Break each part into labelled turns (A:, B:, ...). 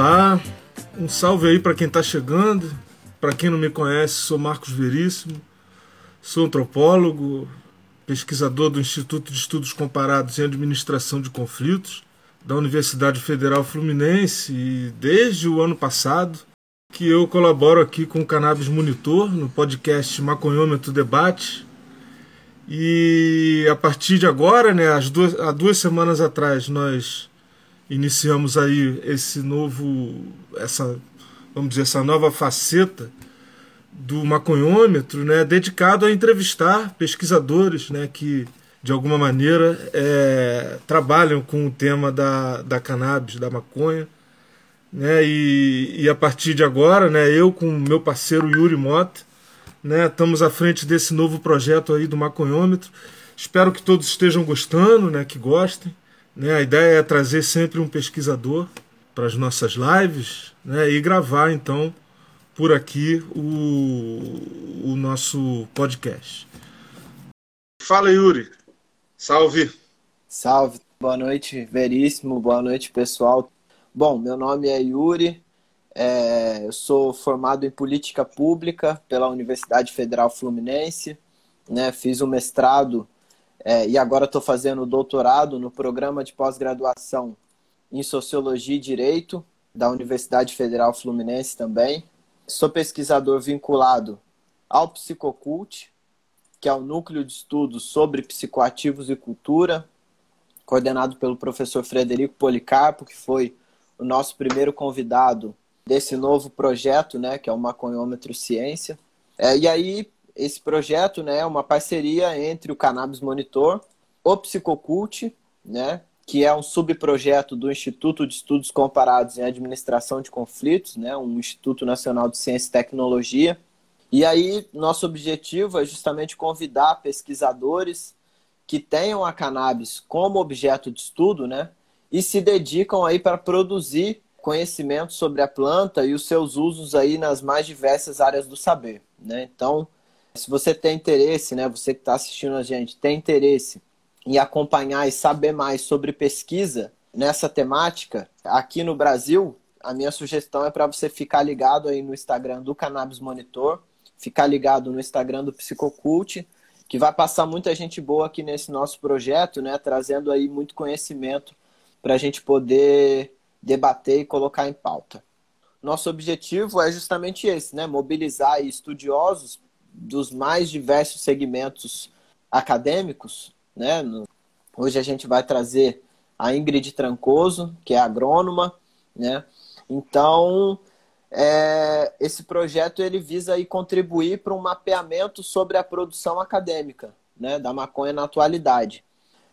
A: Olá, um salve aí para quem está chegando. Para quem não me conhece, sou Marcos Veríssimo, sou antropólogo, pesquisador do Instituto de Estudos Comparados em Administração de Conflitos da Universidade Federal Fluminense e desde o ano passado que eu colaboro aqui com o Cannabis Monitor no podcast Maconhômetro Debate. E a partir de agora, né, as duas, há duas semanas atrás, nós iniciamos aí esse novo, essa, vamos dizer, essa nova faceta do maconhômetro, né, dedicado a entrevistar pesquisadores, né, que de alguma maneira é, trabalham com o tema da, da cannabis, da maconha, né, e, e a partir de agora, né, eu com meu parceiro Yuri Mota, né, estamos à frente desse novo projeto aí do maconhômetro. Espero que todos estejam gostando, né, que gostem. Né, a ideia é trazer sempre um pesquisador para as nossas lives né, e gravar então por aqui o, o nosso podcast. Fala, Yuri. Salve.
B: Salve. Boa noite, Veríssimo. Boa noite, pessoal. Bom, meu nome é Yuri. É, eu sou formado em política pública pela Universidade Federal Fluminense. Né, fiz o um mestrado é, e agora estou fazendo doutorado no programa de pós-graduação em Sociologia e Direito da Universidade Federal Fluminense também. Sou pesquisador vinculado ao Psicocult, que é o núcleo de estudos sobre psicoativos e cultura, coordenado pelo professor Frederico Policarpo, que foi o nosso primeiro convidado desse novo projeto, né, que é o Maconhômetro Ciência. É, e aí, esse projeto né, é uma parceria entre o Cannabis Monitor, o Psicocult, né, que é um subprojeto do Instituto de Estudos Comparados em Administração de Conflitos, né, um Instituto Nacional de Ciência e Tecnologia. E aí, nosso objetivo é justamente convidar pesquisadores que tenham a cannabis como objeto de estudo, né, e se dedicam aí para produzir conhecimento sobre a planta e os seus usos aí nas mais diversas áreas do saber, né? Então, se você tem interesse, né, você que está assistindo a gente, tem interesse e acompanhar e saber mais sobre pesquisa nessa temática, aqui no Brasil, a minha sugestão é para você ficar ligado aí no Instagram do Cannabis Monitor, ficar ligado no Instagram do Psicocult, que vai passar muita gente boa aqui nesse nosso projeto, né, trazendo aí muito conhecimento para a gente poder debater e colocar em pauta. Nosso objetivo é justamente esse, né, mobilizar estudiosos dos mais diversos segmentos acadêmicos né? Hoje a gente vai trazer a Ingrid Trancoso, que é agrônoma, né? Então, é, esse projeto ele visa aí contribuir para um mapeamento sobre a produção acadêmica né, da maconha na atualidade.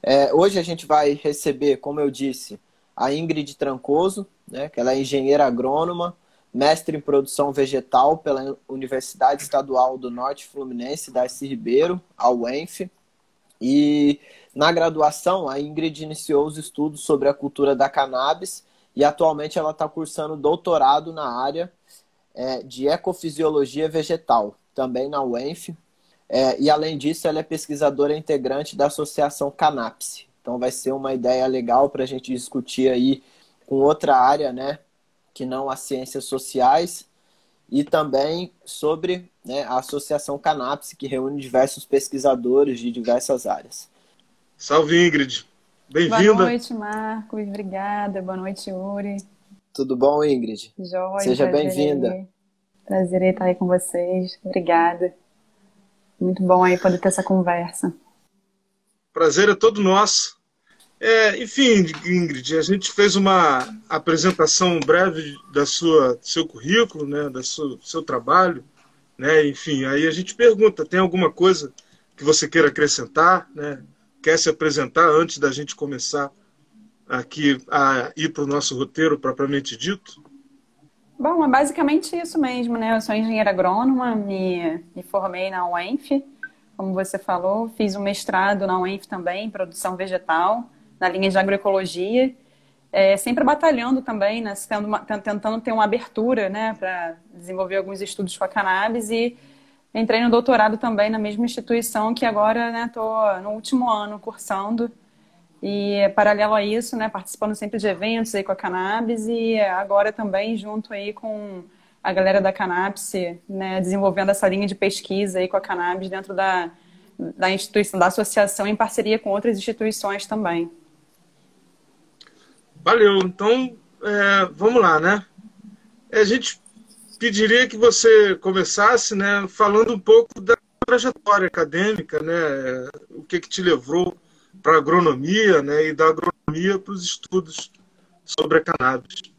B: É, hoje a gente vai receber, como eu disse, a Ingrid Trancoso, né, que ela é engenheira agrônoma, mestre em produção vegetal pela Universidade Estadual do Norte Fluminense, Darcy Ribeiro, a UENF. E na graduação, a Ingrid iniciou os estudos sobre a cultura da cannabis e atualmente ela está cursando doutorado na área é, de ecofisiologia vegetal, também na UENF. É, e além disso, ela é pesquisadora integrante da Associação Canapse. Então vai ser uma ideia legal para a gente discutir aí com outra área, né, que não as ciências sociais, e também sobre né, a Associação Canapse, que reúne diversos pesquisadores de diversas áreas.
A: Salve, Ingrid. Bem-vinda.
C: Boa noite, Marcos. Obrigada. Boa noite, Yuri.
B: Tudo bom, Ingrid?
C: Joia.
B: Seja bem-vinda.
C: Prazer em estar aí com vocês. Obrigada. Muito bom aí poder ter essa conversa.
A: Prazer é todo nosso. É, enfim, Ingrid, a gente fez uma apresentação breve da sua seu currículo, né, da seu trabalho, né, enfim, aí a gente pergunta, tem alguma coisa que você queira acrescentar, né? Quer se apresentar antes da gente começar aqui a ir para o nosso roteiro propriamente dito?
C: Bom, é basicamente isso mesmo, né? Eu sou engenheira agrônoma, me, me formei na UENF, como você falou, fiz um mestrado na UENF também, em produção vegetal na linha de agroecologia, é, sempre batalhando também, né, uma, tentando ter uma abertura né, para desenvolver alguns estudos com a cannabis e entrei no doutorado também na mesma instituição que agora estou né, no último ano cursando E paralelo a isso, né, participando sempre de eventos aí com a Cannabis e agora também junto aí com a galera da Cannabis, né, desenvolvendo essa linha de pesquisa aí com a Cannabis dentro da, da instituição, da associação, em parceria com outras instituições também.
A: Valeu. Então, é, vamos lá, né? A gente pediria que você começasse, né, falando um pouco da trajetória acadêmica, né, o que que te levou para agronomia, né, e da agronomia para os estudos sobre a cannabis.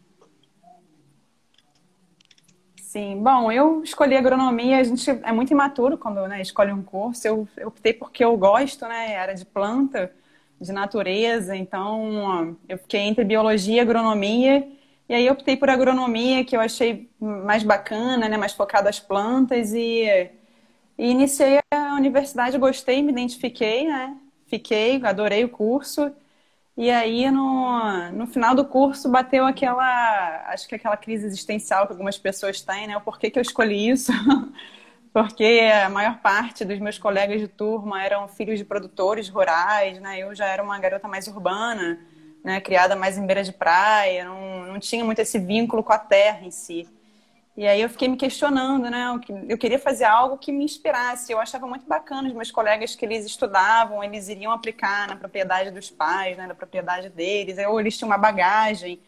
C: Sim, bom, eu escolhi agronomia, a gente é muito imaturo quando né, escolhe um curso, eu, eu optei porque eu gosto, né, era de planta, de natureza, então eu fiquei entre biologia e agronomia, e aí optei por agronomia, que eu achei mais bacana, né, mais focado às plantas, e, e iniciei a universidade, gostei, me identifiquei, né, fiquei, adorei o curso, e aí, no, no final do curso, bateu aquela, acho que aquela crise existencial que algumas pessoas têm, né? O porquê que eu escolhi isso? Porque a maior parte dos meus colegas de turma eram filhos de produtores rurais, né? Eu já era uma garota mais urbana, né? Criada mais em beira de praia, não, não tinha muito esse vínculo com a terra em si. E aí eu fiquei me questionando, né? Eu queria fazer algo que me inspirasse. Eu achava muito bacana os meus colegas que eles estudavam, eles iriam aplicar na propriedade dos pais, né? Na propriedade deles, ou eles tinham uma bagagem.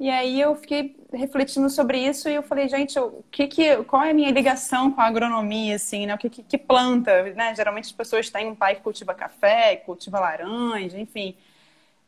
C: E aí eu fiquei refletindo sobre isso e eu falei, gente, o que que, qual é a minha ligação com a agronomia, assim, né? O que, que, que planta, né? Geralmente as pessoas têm um pai que cultiva café, que cultiva laranja, enfim.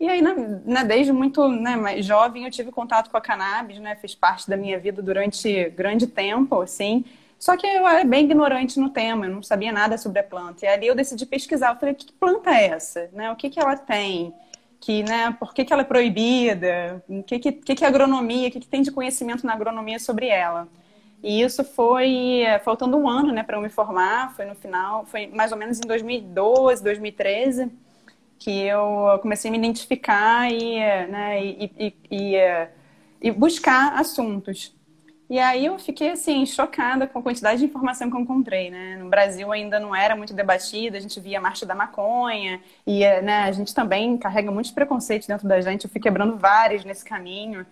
C: E aí, né, né, desde muito né, jovem, eu tive contato com a cannabis, né? Fez parte da minha vida durante grande tempo, assim. Só que eu era bem ignorante no tema, eu não sabia nada sobre a planta. E ali eu decidi pesquisar. Eu falei, que planta é essa? Né? O que, que ela tem? Que, né, por que, que ela é proibida? O que, que, que, que é agronomia? O que, que tem de conhecimento na agronomia sobre ela? E isso foi faltando um ano né, para eu me formar, foi no final, foi mais ou menos em 2012, 2013 que eu comecei a me identificar e, né, e, e, e, e, buscar assuntos. E aí eu fiquei assim chocada com a quantidade de informação que eu encontrei, né? No Brasil ainda não era muito debatida, a gente via a marcha da maconha e né, a gente também carrega muitos preconceitos dentro da gente. Eu fui quebrando vários nesse caminho.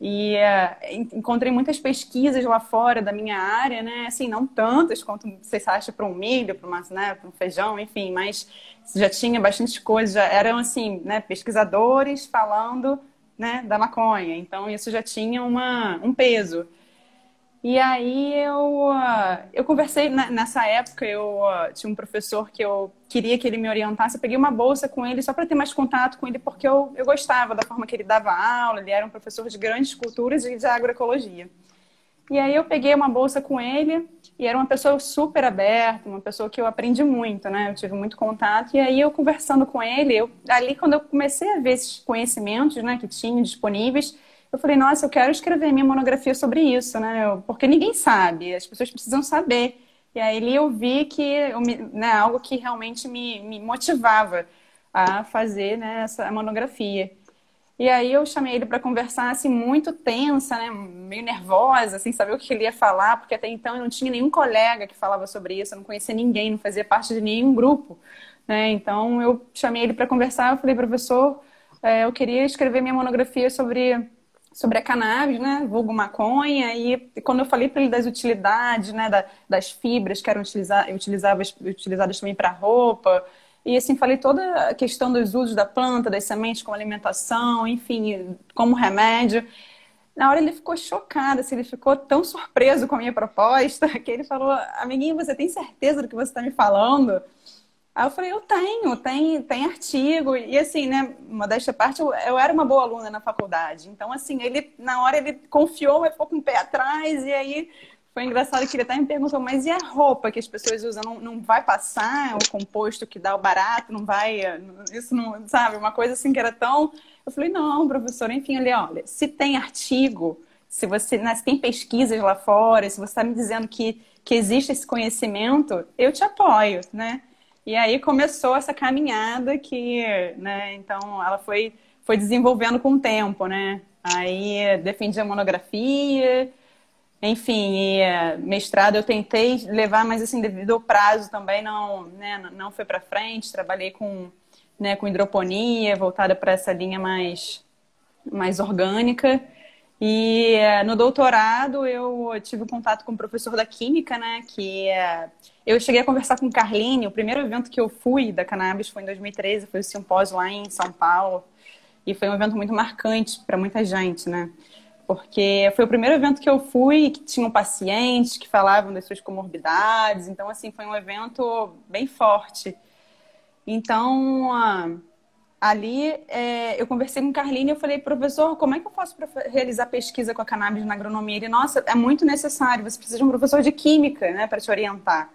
C: E uh, encontrei muitas pesquisas lá fora da minha área, né? Assim, não tantas quanto vocês acham para um milho, para né, um feijão, enfim, mas já tinha bastante coisa, já eram assim, né, pesquisadores falando, né, da maconha. Então isso já tinha uma, um peso. E aí eu, uh, eu conversei, nessa época eu uh, tinha um professor que eu queria que ele me orientasse, eu peguei uma bolsa com ele só para ter mais contato com ele, porque eu, eu gostava da forma que ele dava aula, ele era um professor de grandes culturas e de agroecologia. E aí eu peguei uma bolsa com ele e era uma pessoa super aberta, uma pessoa que eu aprendi muito, né? Eu tive muito contato e aí eu conversando com ele, eu, ali quando eu comecei a ver esses conhecimentos, né, que tinha disponíveis, eu falei, nossa, eu quero escrever minha monografia sobre isso, né? Porque ninguém sabe, as pessoas precisam saber. E aí eu vi que eu, né, algo que realmente me, me motivava a fazer né, essa monografia. E aí eu chamei ele para conversar, assim, muito tensa, né? Meio nervosa, sem saber o que ele ia falar, porque até então eu não tinha nenhum colega que falava sobre isso, eu não conhecia ninguém, não fazia parte de nenhum grupo, né? Então eu chamei ele para conversar, eu falei, professor, é, eu queria escrever minha monografia sobre sobre a cannabis, né, vulgo maconha, e quando eu falei para ele das utilidades, né, da, das fibras que eram utilizadas, utilizadas também para roupa, e assim, falei toda a questão dos usos da planta, das sementes como alimentação, enfim, como remédio. Na hora ele ficou chocado, assim, ele ficou tão surpreso com a minha proposta, que ele falou, amiguinho, você tem certeza do que você está me falando? Aí eu falei, eu tenho, tem, tem artigo. E assim, né, modéstia à parte, eu, eu, era uma boa aluna na faculdade. Então, assim, ele, na hora ele confiou, mas ficou com o pé atrás. E aí foi engraçado que ele até me perguntou, mas e a roupa que as pessoas usam? Não, não vai passar o composto que dá o barato? Não vai, isso não, sabe? Uma coisa assim que era tão... Eu falei, não, professor, enfim, ele, olha, se tem artigo, se você, né, se tem pesquisas lá fora, se você está me dizendo que, que existe esse conhecimento, eu te apoio, né? E aí começou essa caminhada que, né, então ela foi, foi desenvolvendo com o tempo, né? Aí defendi a monografia, enfim, e, eh, mestrado eu tentei levar, mas assim, devido ao prazo também não, né, não foi para frente. Trabalhei com, né, com hidroponia, voltada para essa linha mais, mais orgânica. E eh, no doutorado eu tive contato com o professor da química, né? Que eh, eu cheguei a conversar com Carline. O primeiro evento que eu fui da cannabis foi em 2013, foi o simpósio lá em São Paulo. E foi um evento muito marcante para muita gente, né? Porque foi o primeiro evento que eu fui que tinham pacientes que falavam das suas comorbidades. Então, assim, foi um evento bem forte. Então, ali é, eu conversei com o Carlinhos e eu falei, professor, como é que eu faço para realizar pesquisa com a cannabis na agronomia? Ele, nossa, é muito necessário, você precisa de um professor de química, né, para te orientar.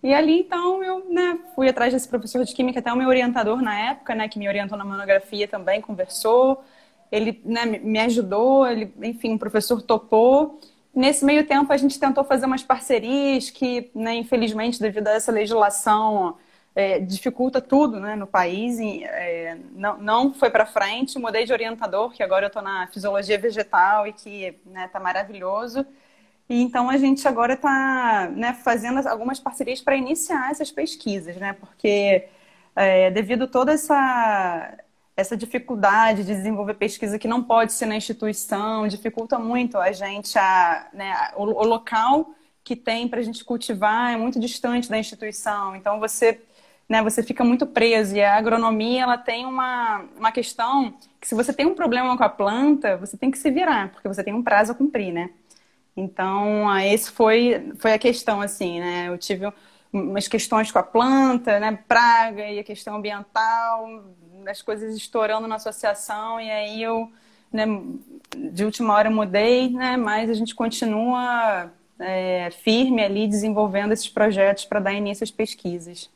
C: E ali, então, eu né, fui atrás desse professor de química, até o meu orientador na época, né, que me orientou na monografia também, conversou, ele né, me ajudou, ele, enfim, o professor topou. Nesse meio tempo, a gente tentou fazer umas parcerias que, né, infelizmente, devido a essa legislação é, dificulta tudo né, no país. E, é, não, não foi para frente, mudei de orientador, que agora eu estou na fisiologia vegetal e que está né, tá maravilhoso. E então a gente agora está né, fazendo algumas parcerias para iniciar essas pesquisas, né? Porque é, devido toda essa, essa dificuldade de desenvolver pesquisa que não pode ser na instituição, dificulta muito a gente a, né, o, o local que tem para a gente cultivar é muito distante da instituição. Então você né, você fica muito preso. E a agronomia, ela tem uma, uma questão que se você tem um problema com a planta, você tem que se virar, porque você tem um prazo a cumprir, né? Então, esse foi, foi a questão, assim, né? Eu tive umas questões com a planta, né? Praga e a questão ambiental, as coisas estourando na associação, e aí eu, né, de última hora mudei, né? Mas a gente continua é, firme ali desenvolvendo esses projetos para dar início às pesquisas.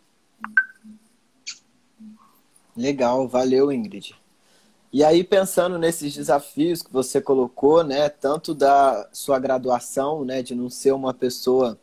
B: Legal, valeu, Ingrid. E aí, pensando nesses desafios que você colocou, né, tanto da sua graduação, né, de não ser uma pessoa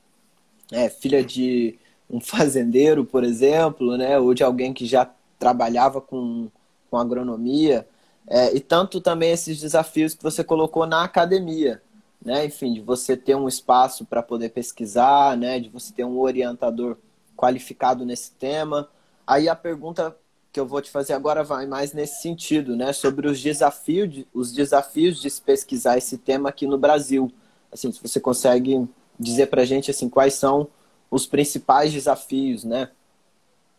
B: é, filha de um fazendeiro, por exemplo, né, ou de alguém que já trabalhava com, com agronomia, é, e tanto também esses desafios que você colocou na academia, né, enfim, de você ter um espaço para poder pesquisar, né, de você ter um orientador qualificado nesse tema. Aí a pergunta que eu vou te fazer agora vai mais nesse sentido, né? Sobre os desafios, de, os desafios de se pesquisar esse tema aqui no Brasil. Assim, se você consegue dizer para a gente assim quais são os principais desafios, né?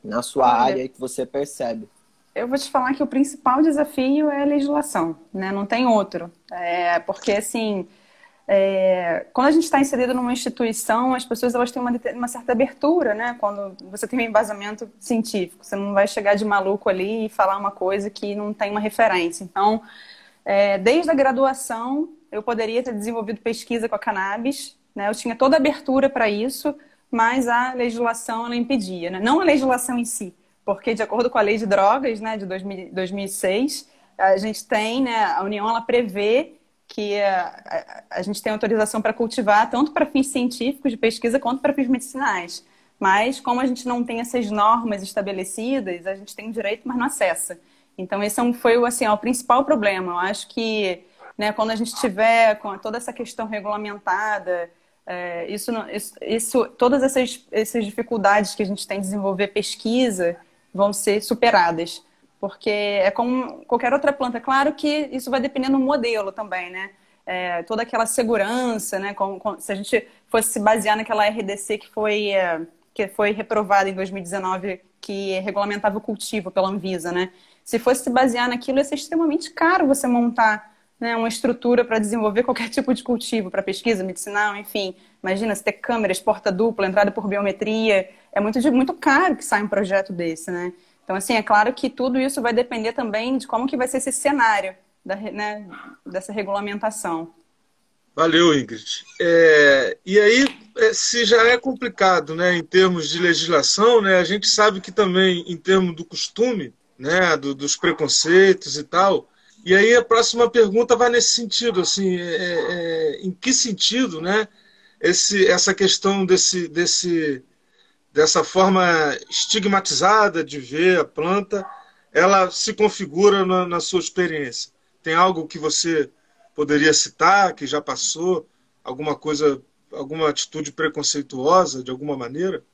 B: Na sua Olha, área que você percebe.
C: Eu vou te falar que o principal desafio é a legislação, né? Não tem outro. É porque assim é, quando a gente está inserido numa instituição, as pessoas elas têm uma, uma, certa abertura, né? Quando você tem um embasamento científico, você não vai chegar de maluco ali e falar uma coisa que não tem uma referência. Então, é, desde a graduação, eu poderia ter desenvolvido pesquisa com a cannabis, né? Eu tinha toda a abertura para isso, mas a legislação ela impedia, né? Não a legislação em si, porque de acordo com a lei de drogas, né, de 2000, 2006, a gente tem, né, a União ela prevê que a, a, a gente tem autorização para cultivar tanto para fins científicos de pesquisa quanto para fins medicinais. Mas como a gente não tem essas normas estabelecidas, a gente tem direito, mas não acessa. Então esse é foi assim, o principal problema. Eu acho que né, quando a gente tiver com toda essa questão regulamentada, é, isso, isso, isso, todas essas, essas dificuldades que a gente tem de desenvolver pesquisa vão ser superadas porque é como qualquer outra planta. Claro que isso vai depender do modelo também, né? É, toda aquela segurança, né? Se a gente fosse se basear naquela RDC que foi, é, que foi reprovada em 2019, que regulamentava o cultivo pela Anvisa, né? Se fosse se basear naquilo, ia ser extremamente caro você montar né, uma estrutura para desenvolver qualquer tipo de cultivo, para pesquisa medicinal, enfim. Imagina se ter câmeras, porta dupla, entrada por biometria. É muito, muito caro que sai um projeto desse, né? Então, assim, é claro que tudo isso vai depender também de como que vai ser esse cenário da, né, dessa regulamentação.
A: Valeu, Ingrid. É, e aí, é, se já é complicado né, em termos de legislação, né, a gente sabe que também, em termos do costume, né, do, dos preconceitos e tal, e aí a próxima pergunta vai nesse sentido, assim, é, é, em que sentido, né, esse, essa questão desse, desse dessa forma estigmatizada de ver a planta, ela se configura na, na sua experiência? Tem algo que você poderia citar, que já passou? Alguma coisa, alguma atitude preconceituosa de alguma maneira?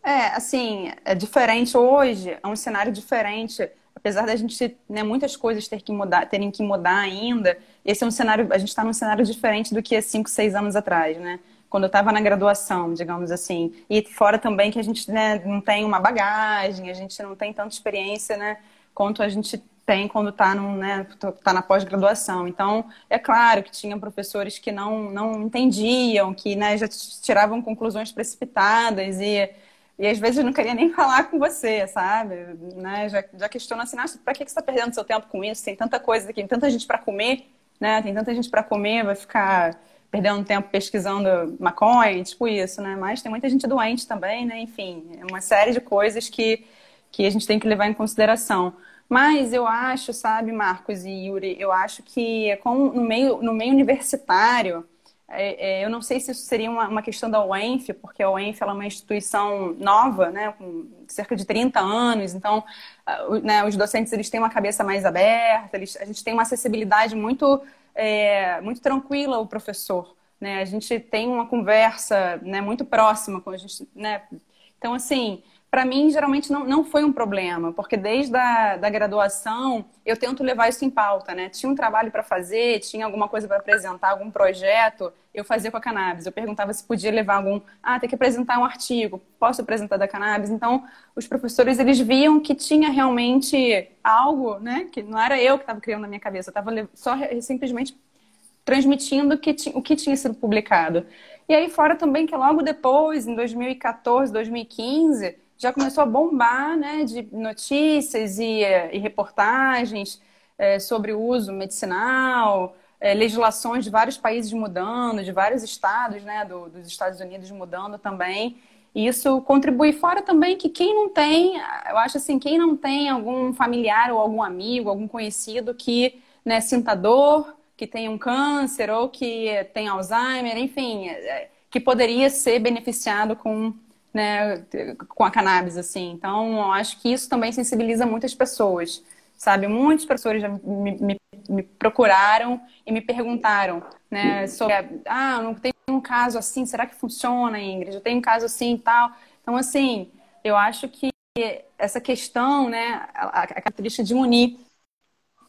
C: É, assim, é diferente hoje, é um cenário diferente. Apesar da gente, né, muitas coisas ter que mudar, terem que mudar ainda, esse é um cenário, a gente está num cenário diferente do que há cinco, seis anos atrás, né? Quando eu estava na graduação, digamos assim. E fora também que a gente né, não tem uma bagagem, a gente não tem tanta experiência, né? Quanto a gente tem quando está né, tá na pós-graduação. Então, é claro que tinha professores que não, não entendiam, que né, já tiravam conclusões precipitadas e, e às vezes não queria nem falar com você, sabe? Né? Já, já questiona assim, ah, para que, que você está perdendo seu tempo com isso? Tem tanta coisa aqui, tem tanta gente para comer, né? Tem tanta gente para comer, vai ficar perdendo tempo pesquisando maconha, tipo isso, né? Mas tem muita gente doente também, né? Enfim, é uma série de coisas que, que a gente tem que levar em consideração. Mas eu acho, sabe, Marcos e Yuri, eu acho que com, no, meio, no meio universitário, é, é, eu não sei se isso seria uma, uma, questão da UENF, porque a UENF é uma instituição nova, né, com cerca de 30 anos, então né, os docentes eles têm uma cabeça mais aberta, eles, a gente tem uma acessibilidade muito, é, muito tranquila ao professor. Né, a gente tem uma conversa né, muito próxima com a gente. Né, então, assim, para mim, geralmente não, não foi um problema, porque desde a da graduação eu tento levar isso em pauta, né? Tinha um trabalho para fazer, tinha alguma coisa para apresentar, algum projeto, eu fazia com a cannabis. Eu perguntava se podia levar algum, ah, tem que apresentar um artigo, posso apresentar da cannabis? Então, os professores, eles viam que tinha realmente algo, né? Que não era eu que estava criando na minha cabeça, eu estava só simplesmente transmitindo que o que tinha sido publicado. E aí, fora também que logo depois, em 2014, 2015 já começou a bombar né, de notícias e, e reportagens é, sobre o uso medicinal, é, legislações de vários países mudando, de vários estados né, do, dos Estados Unidos mudando também. E isso contribui fora também que quem não tem, eu acho assim, quem não tem algum familiar ou algum amigo, algum conhecido que né, sinta dor, que tem um câncer ou que tem Alzheimer, enfim, é, que poderia ser beneficiado com né, com a cannabis, assim. Então, eu acho que isso também sensibiliza muitas pessoas, sabe? Muitos professores já me, me, me procuraram e me perguntaram, né, sobre, ah, não tem um caso assim, será que funciona, Ingrid? Eu tenho um caso assim e tal. Então, assim, eu acho que essa questão, né, a, a característica de unir,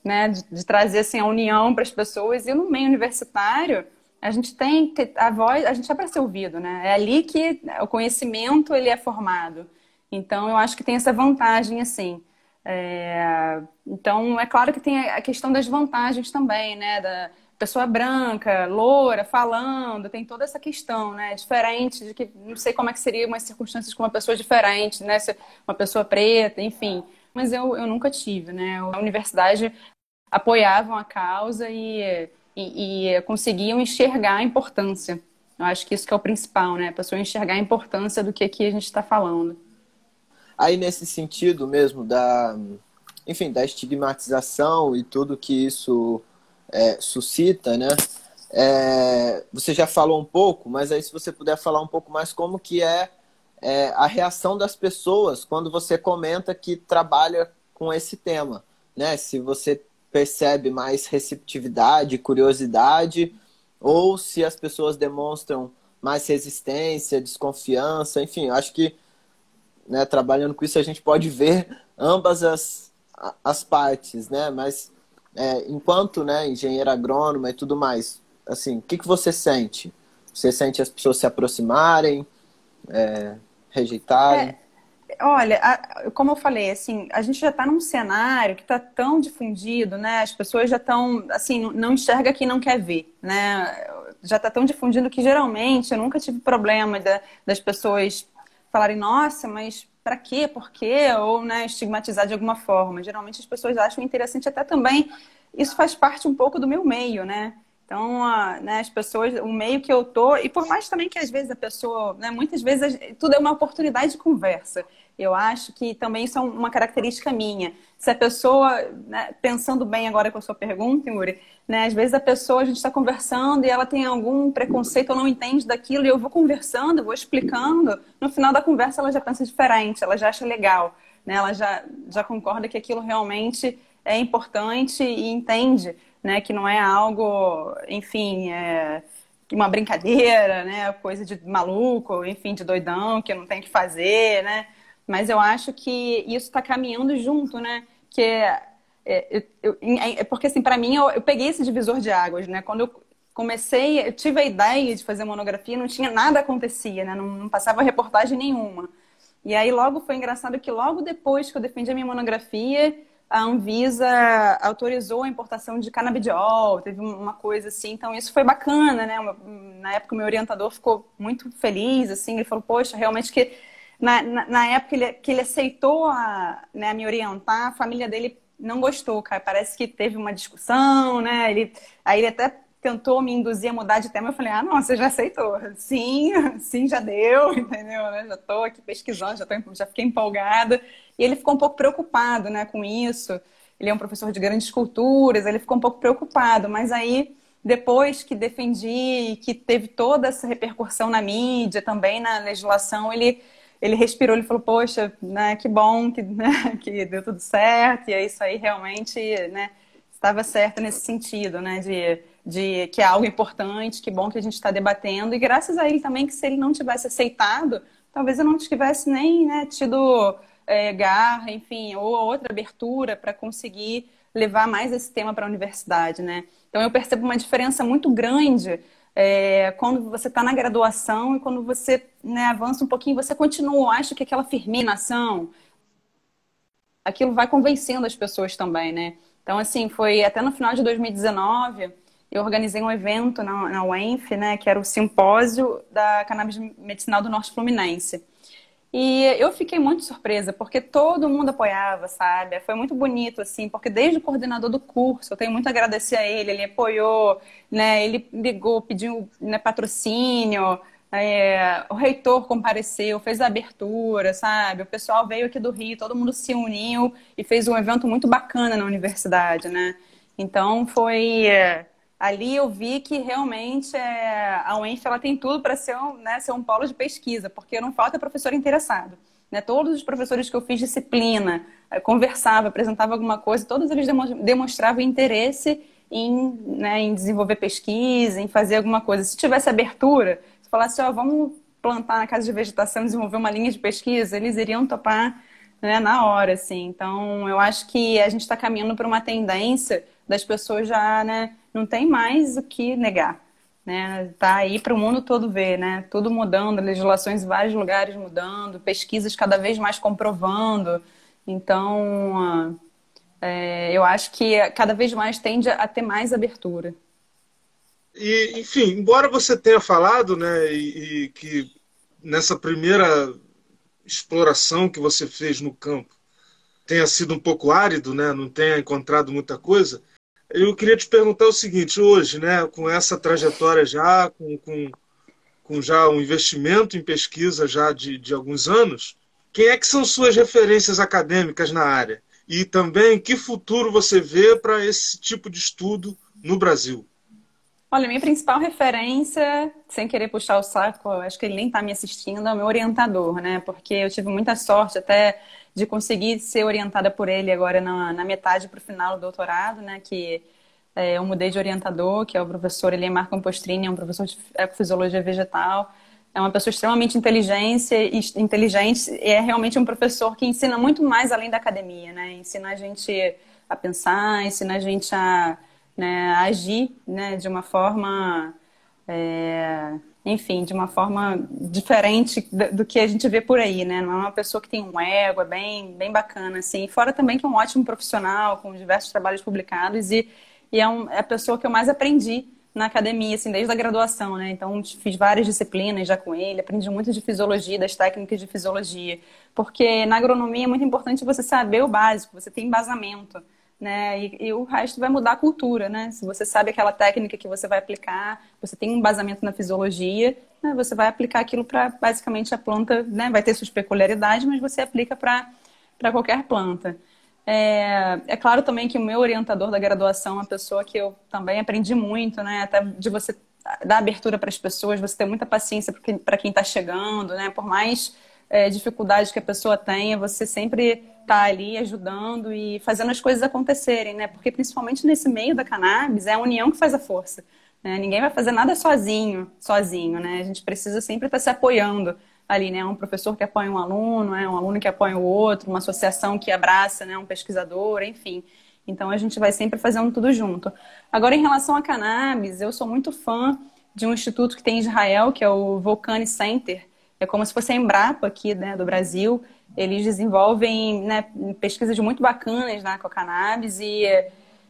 C: né, de, de trazer, assim, a união para as pessoas e no meio universitário, a gente tem a voz, a gente é para ser ouvido, né? É ali que o conhecimento ele é formado. Então eu acho que tem essa vantagem assim. É... Então é claro que tem a questão das vantagens também, né? Da pessoa branca, loura, falando, tem toda essa questão, né? Diferente de que não sei como é que seria umas circunstâncias com uma pessoa diferente, né? Uma pessoa preta, enfim. Mas eu, eu nunca tive, né? A universidade apoiavam a causa e e, e conseguiam enxergar a importância. Eu acho que isso que é o principal, né? A pessoa enxergar a importância do que aqui a gente está falando.
B: Aí nesse sentido mesmo da, enfim, da estigmatização e tudo que isso é, suscita, né? É, você já falou um pouco, mas aí se você puder falar um pouco mais como que é, é a reação das pessoas quando você comenta que trabalha com esse tema, né? Se você percebe mais receptividade, curiosidade, ou se as pessoas demonstram mais resistência, desconfiança, enfim, acho que né, trabalhando com isso a gente pode ver ambas as, as partes, né? Mas é, enquanto né, engenheiro agrônomo e tudo mais, assim, o que, que você sente? Você sente as pessoas se aproximarem, é, rejeitarem?
C: É, Olha, a, como eu falei, assim, a gente já está num cenário que está tão difundido, né? As pessoas já estão, assim, não, enxerga quem não quer ver, né? Já está tão difundido que geralmente eu nunca tive problema da, das pessoas falarem, nossa, mas para quê? Por quê? Ou né, estigmatizar de alguma forma. Geralmente as pessoas acham interessante até também. Isso faz parte um pouco do meu meio, né? Então, né, as pessoas, o meio que eu tô, e por mais também que às vezes a pessoa, né, muitas vezes tudo é uma oportunidade de conversa. Eu acho que também isso é uma característica minha. Se a pessoa, né, pensando bem agora com a sua pergunta, Yuri, né, às vezes a pessoa, a gente está conversando e ela tem algum preconceito ou não entende daquilo, e eu vou conversando, vou explicando, no final da conversa ela já pensa diferente, ela já acha legal, né, ela já, já concorda que aquilo realmente é importante e entende né, que não é algo, enfim, é, uma brincadeira, né? Coisa de maluco, enfim, de doidão, que não tem que fazer, né? Mas eu acho que isso está caminhando junto, né? Que é, é, eu, é, porque assim, para mim, eu, eu, peguei esse divisor de águas, né? Quando eu comecei, eu tive a ideia de fazer monografia, não tinha nada acontecia, né? Não, não passava reportagem nenhuma. E aí logo foi engraçado que logo depois que eu defendi a minha monografia, a Anvisa autorizou a importação de canabidiol, teve uma coisa assim, então isso foi bacana, né? Na época o meu orientador ficou muito feliz, assim, ele falou, poxa, realmente que na, na, na época ele, que ele aceitou a, né, me orientar, a família dele não gostou, cara, parece que teve uma discussão, né? Ele, aí ele até tentou me induzir a mudar de tema, eu falei, ah, não, você já aceitou. Sim, sim, já deu, entendeu? Né? Já estou aqui pesquisando, já, tô, já fiquei empolgada. E ele ficou um pouco preocupado né, com isso. Ele é um professor de grandes culturas, ele ficou um pouco preocupado, mas aí depois que defendi, que teve toda essa repercussão na mídia, também na legislação, ele, ele respirou, ele falou, poxa, né, que bom que, né, que deu tudo certo, e é isso aí realmente né, estava certo nesse sentido, né, de de que é algo importante, que bom que a gente está debatendo, e graças a ele também, que se ele não tivesse aceitado, talvez eu não tivesse nem né, tido é, garra, enfim, ou outra abertura para conseguir levar mais esse tema para a universidade, né? Então eu percebo uma diferença muito grande é, quando você está na graduação e quando você né, avança um pouquinho, você continua, acho que aquela firminação, aquilo vai convencendo as pessoas também, né? Então, assim, foi até no final de 2019 eu organizei um evento na, na UENF, né, que era o simpósio da cannabis medicinal do Norte Fluminense. E eu fiquei muito surpresa, porque todo mundo apoiava, sabe? Foi muito bonito, assim, porque desde o coordenador do curso, eu tenho muito a agradecer a ele, ele apoiou, né? Ele ligou, pediu né, patrocínio, é, o reitor compareceu, fez a abertura, sabe? O pessoal veio aqui do Rio, todo mundo se uniu e fez um evento muito bacana na universidade, né? Então foi ali eu vi que realmente é, a UENF ela tem tudo para ser, um, né, ser um polo de pesquisa, porque não falta professor interessado. Né? Todos os professores que eu fiz disciplina, eh, conversava, apresentava alguma coisa, todos eles demonstravam interesse em, né, em desenvolver pesquisa, em fazer alguma coisa. Se tivesse abertura, se falasse, ó, vamos plantar na casa de vegetação, desenvolver uma linha de pesquisa, eles iriam topar né, na hora, assim. Então, eu acho que a gente está caminhando para uma tendência das pessoas já, né, não tem mais o que negar. Né? Tá aí para o mundo todo ver, né? Tudo mudando, legislações em vários lugares mudando, pesquisas cada vez mais comprovando. Então, é, eu acho que cada vez mais tende a ter mais abertura.
A: E, enfim, embora você tenha falado, né, e, e que nessa primeira exploração que você fez no campo tenha sido um pouco árido, né, não tenha encontrado muita coisa, eu queria te perguntar o seguinte, hoje, né, com essa trajetória já, com, com, com já um investimento em pesquisa já de, de alguns anos, quem é que são suas referências acadêmicas na área? E também que futuro você vê para esse tipo de estudo no Brasil?
C: Olha, minha principal referência, sem querer puxar o saco, acho que ele nem está me assistindo, é o meu orientador, né? Porque eu tive muita sorte até de conseguir ser orientada por ele agora na, na metade para o final do doutorado, né? Que é, eu mudei de orientador, que é o professor Eliemar Compostrini, é um professor de ecofisiologia vegetal. É uma pessoa extremamente inteligente, inteligente e é realmente um professor que ensina muito mais além da academia, né? Ensina a gente a pensar, ensina a gente a, né, a agir né, de uma forma... É, enfim, de uma forma diferente do, que a gente vê por aí, né? Não é uma pessoa que tem um ego, é bem, bem bacana, assim. Fora também que é um ótimo profissional, com diversos trabalhos publicados e, e é, um, é a pessoa que eu mais aprendi na academia, assim, desde a graduação, né? Então, fiz várias disciplinas já com ele, aprendi muito de fisiologia, das técnicas de fisiologia. Porque na agronomia é muito importante você saber o básico, você tem embasamento né? E, e, o resto vai mudar a cultura, né? Se você sabe aquela técnica que você vai aplicar, você tem um embasamento na fisiologia, né? você vai aplicar aquilo para basicamente a planta, né? Vai ter suas peculiaridades, mas você aplica para qualquer planta. É, é, claro também que o meu orientador da graduação é uma pessoa que eu também aprendi muito, né? Até de você dar abertura para as pessoas, você ter muita paciência para quem está chegando, né? Por mais é, dificuldade que a pessoa tenha, você sempre tá ali ajudando e fazendo as coisas acontecerem, né? Porque principalmente nesse meio da cannabis é a união que faz a força. Né? Ninguém vai fazer nada sozinho, sozinho, né? A gente precisa sempre estar se apoiando ali, né? Um professor que apoia um aluno, né? um aluno que apoia o outro, uma associação que abraça né? um pesquisador, enfim. Então a gente vai sempre fazendo tudo junto. Agora, em relação a cannabis, eu sou muito fã de um instituto que tem em Israel, que é o Volcani Center. É como se fosse a Embrapa aqui né, do Brasil. Eles desenvolvem né, pesquisas muito bacanas né, com a cannabis e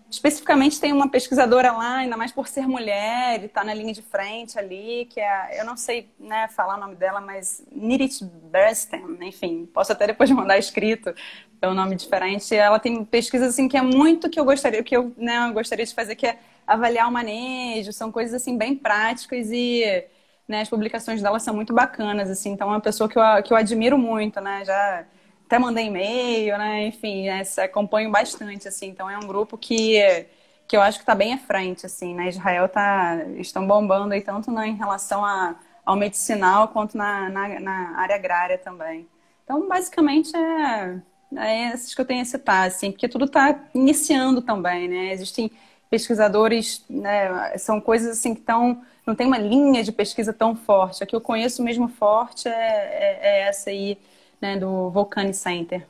C: especificamente tem uma pesquisadora lá, ainda mais por ser mulher e está na linha de frente ali, que é, eu não sei né, falar o nome dela, mas Nirit Bersten, enfim, posso até depois mandar escrito, é um nome diferente. Ela tem pesquisas assim que é muito que eu gostaria, que eu né, gostaria de fazer, que é avaliar o manejo, são coisas assim bem práticas e né, as publicações dela são muito bacanas, assim, então é uma pessoa que eu, que eu admiro muito, né, já até mandei e-mail, né? Enfim, né? acompanho bastante, assim. Então é um grupo que, que eu acho que está bem à frente, assim, né? Israel tá, estão bombando aí tanto né, em relação a, ao medicinal quanto na, na, na, área agrária também. Então, basicamente, é, é esses que eu tenho a citar, assim, porque tudo está iniciando também, né? Existem pesquisadores, né? São coisas assim que estão não tem uma linha de pesquisa tão forte. A que eu conheço mesmo forte é, é, é essa aí né, do Volcani Center.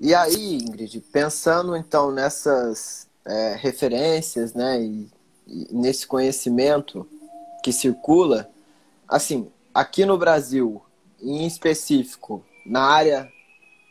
B: E aí, Ingrid, pensando então nessas é, referências, né, e, e nesse conhecimento que circula, assim, aqui no Brasil, em específico, na área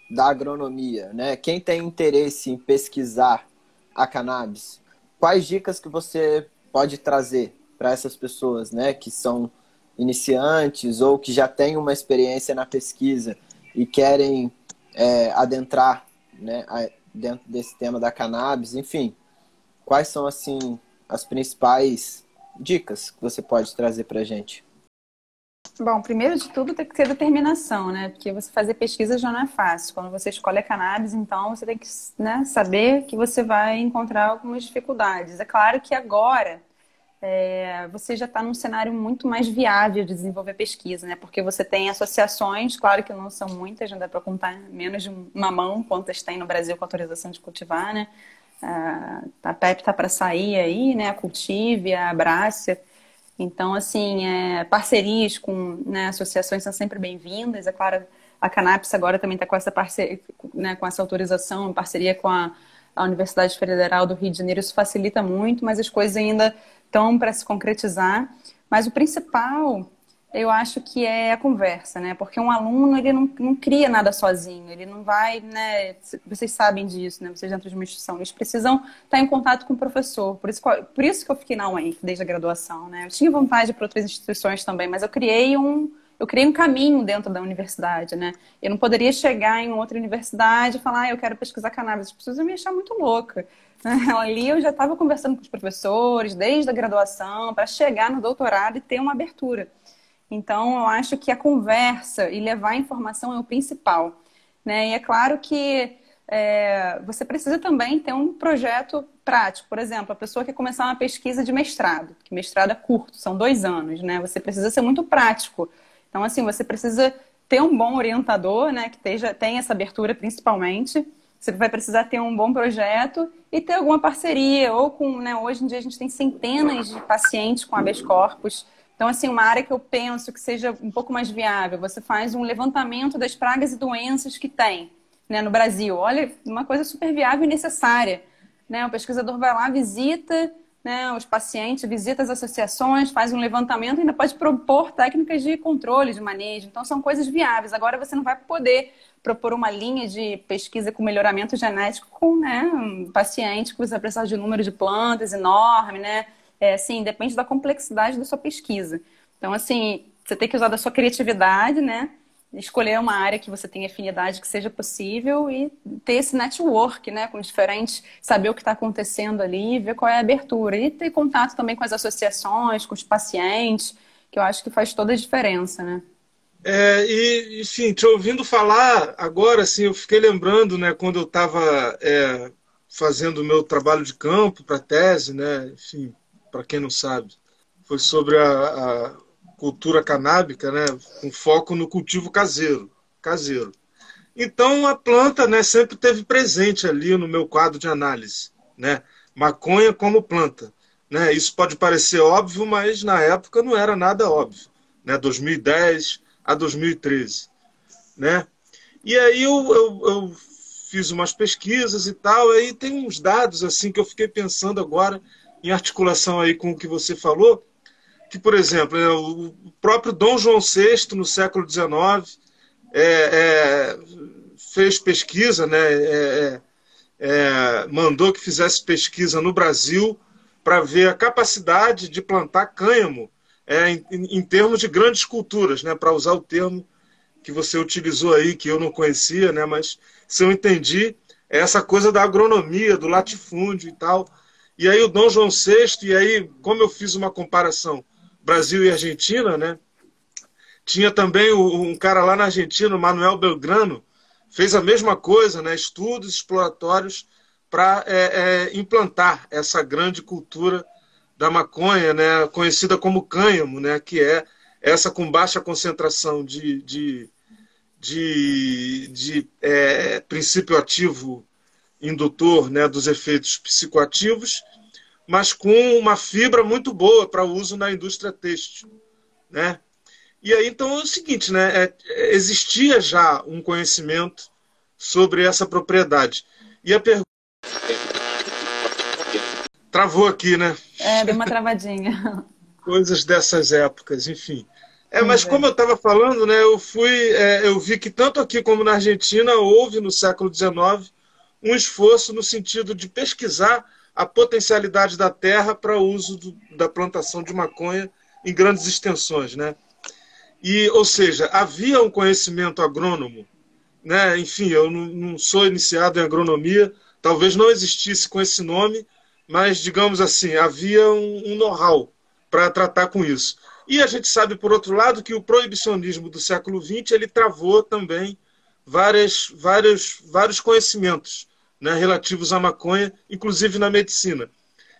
B: da agronomia, né, quem tem interesse em pesquisar a cannabis, quais dicas que você pode trazer para essas pessoas, né, que são iniciantes ou que já têm uma experiência na pesquisa e querem é, adentrar né, dentro desse tema da cannabis, enfim, quais são assim as principais dicas que você pode trazer para a gente?
C: Bom, primeiro de tudo tem que ter determinação, né? Porque você fazer pesquisa já não é fácil. Quando você escolhe a cannabis, então você tem que né, saber que você vai encontrar algumas dificuldades. É claro que agora é, você já está num cenário muito mais viável de desenvolver pesquisa, né? Porque você tem associações, claro que não são muitas, não dá para contar menos de uma mão quantas tem no Brasil com autorização de cultivar, né? A PEP está para sair aí, né? A Cultive, a Abrácia. Então, assim, é, parcerias com né, associações são sempre bem-vindas. É claro, a Canaps agora também está com essa parceria, né, com essa autorização, em parceria com a, a Universidade Federal do Rio de Janeiro. Isso facilita muito, mas as coisas ainda estão para se concretizar. Mas o principal, eu acho que é a conversa, né? Porque um aluno, ele não, não cria nada sozinho, ele não vai, né? Vocês sabem disso, né? Vocês dentro de uma instituição, eles precisam estar em contato com o professor. Por isso, por isso que eu fiquei na UENF desde a graduação, né? Eu tinha vontade para outras instituições também, mas eu criei um, eu criei um caminho dentro da universidade, né? Eu não poderia chegar em outra universidade e falar, ah, eu quero pesquisar cannabis. As pessoas iam me achar muito louca. Ali eu já estava conversando com os professores desde a graduação para chegar no doutorado e ter uma abertura. Então, eu acho que a conversa e levar a informação é o principal. Né? E é claro que é, você precisa também ter um projeto prático. Por exemplo, a pessoa quer começar uma pesquisa de mestrado, que mestrado é curto, são dois anos, né? Você precisa ser muito prático. Então, assim, você precisa ter um bom orientador, né? Que esteja, tenha essa abertura principalmente. Você vai precisar ter um bom projeto e ter alguma parceria, ou com, né, hoje em dia a gente tem centenas de pacientes com habeas corpus. Então, assim, uma área que eu penso que seja um pouco mais viável, você faz um levantamento das pragas e doenças que tem né, no Brasil. Olha, uma coisa super viável e necessária. Né? O pesquisador vai lá, visita né, os pacientes, visita as associações, faz um levantamento ainda pode propor técnicas de controle, de manejo. Então, são coisas viáveis. Agora, você não vai poder propor uma linha de pesquisa com melhoramento genético com né, um paciente que você precisar de número de plantas enorme, né? É, assim, depende da complexidade da sua pesquisa. Então, assim, você tem que usar da sua criatividade, né? Escolher uma área que você tem afinidade que seja possível e ter esse network, né? Com diferentes, saber o que está acontecendo ali, ver qual é a abertura. E ter contato também com as associações, com os pacientes, que eu acho que faz toda a diferença, né?
A: É, e, enfim, te ouvindo falar agora, assim, eu fiquei lembrando, né, quando eu estava é, fazendo o meu trabalho de campo para tese, né, enfim, para quem não sabe, foi sobre a, a, cultura canábica, né, com foco no cultivo caseiro, caseiro. Então a planta, né, sempre teve presente ali no meu quadro de análise, né, maconha como planta. Né? Isso pode parecer óbvio, mas na época não era nada óbvio. Né? 2010 a 2013. Né? E aí eu, eu, eu fiz umas pesquisas e tal, aí tem uns dados assim que eu fiquei pensando agora em articulação aí com o que você falou, que, por exemplo, é, o próprio Dom João VI, no século XIX, é, é, fez pesquisa, né, é, é, mandou que fizesse pesquisa no Brasil para ver a capacidade de plantar cânhamo é, em, em, termos de grandes culturas, né, para usar o termo que você utilizou aí, que eu não conhecia, né, mas se eu entendi, é essa coisa da agronomia, do latifúndio e tal. E aí o Dom João VI, e aí, como eu fiz uma comparação Brasil e Argentina, né? Tinha também um cara lá na Argentina, o Manuel Belgrano, fez a mesma coisa, né? Estudos exploratórios para é, é, implantar essa grande cultura da maconha, né? Conhecida como cânhamo, né? Que é essa com baixa concentração de, de, de, de é, princípio ativo indutor né, dos efeitos psicoativos mas com uma fibra muito boa para uso na indústria têxtil, né? E aí então é o seguinte, né? É, existia já um conhecimento sobre essa propriedade. E a pergunta travou aqui, né?
C: É, deu uma travadinha.
A: Coisas dessas épocas, enfim. É, mas como eu estava falando, né, eu fui, é, eu vi que tanto aqui como na Argentina houve no século XIX um esforço no sentido de pesquisar a potencialidade da terra para o uso do, da plantação de maconha em grandes extensões, né? E, ou seja, havia um conhecimento agrônomo, né? Enfim, eu não, não sou iniciado em agronomia, talvez não existisse com esse nome, mas digamos assim, havia um, um know-how para tratar com isso. E a gente sabe, por outro lado, que o proibicionismo do século XX ele travou também várias, várias, vários conhecimentos né, relativos à maconha, inclusive na medicina.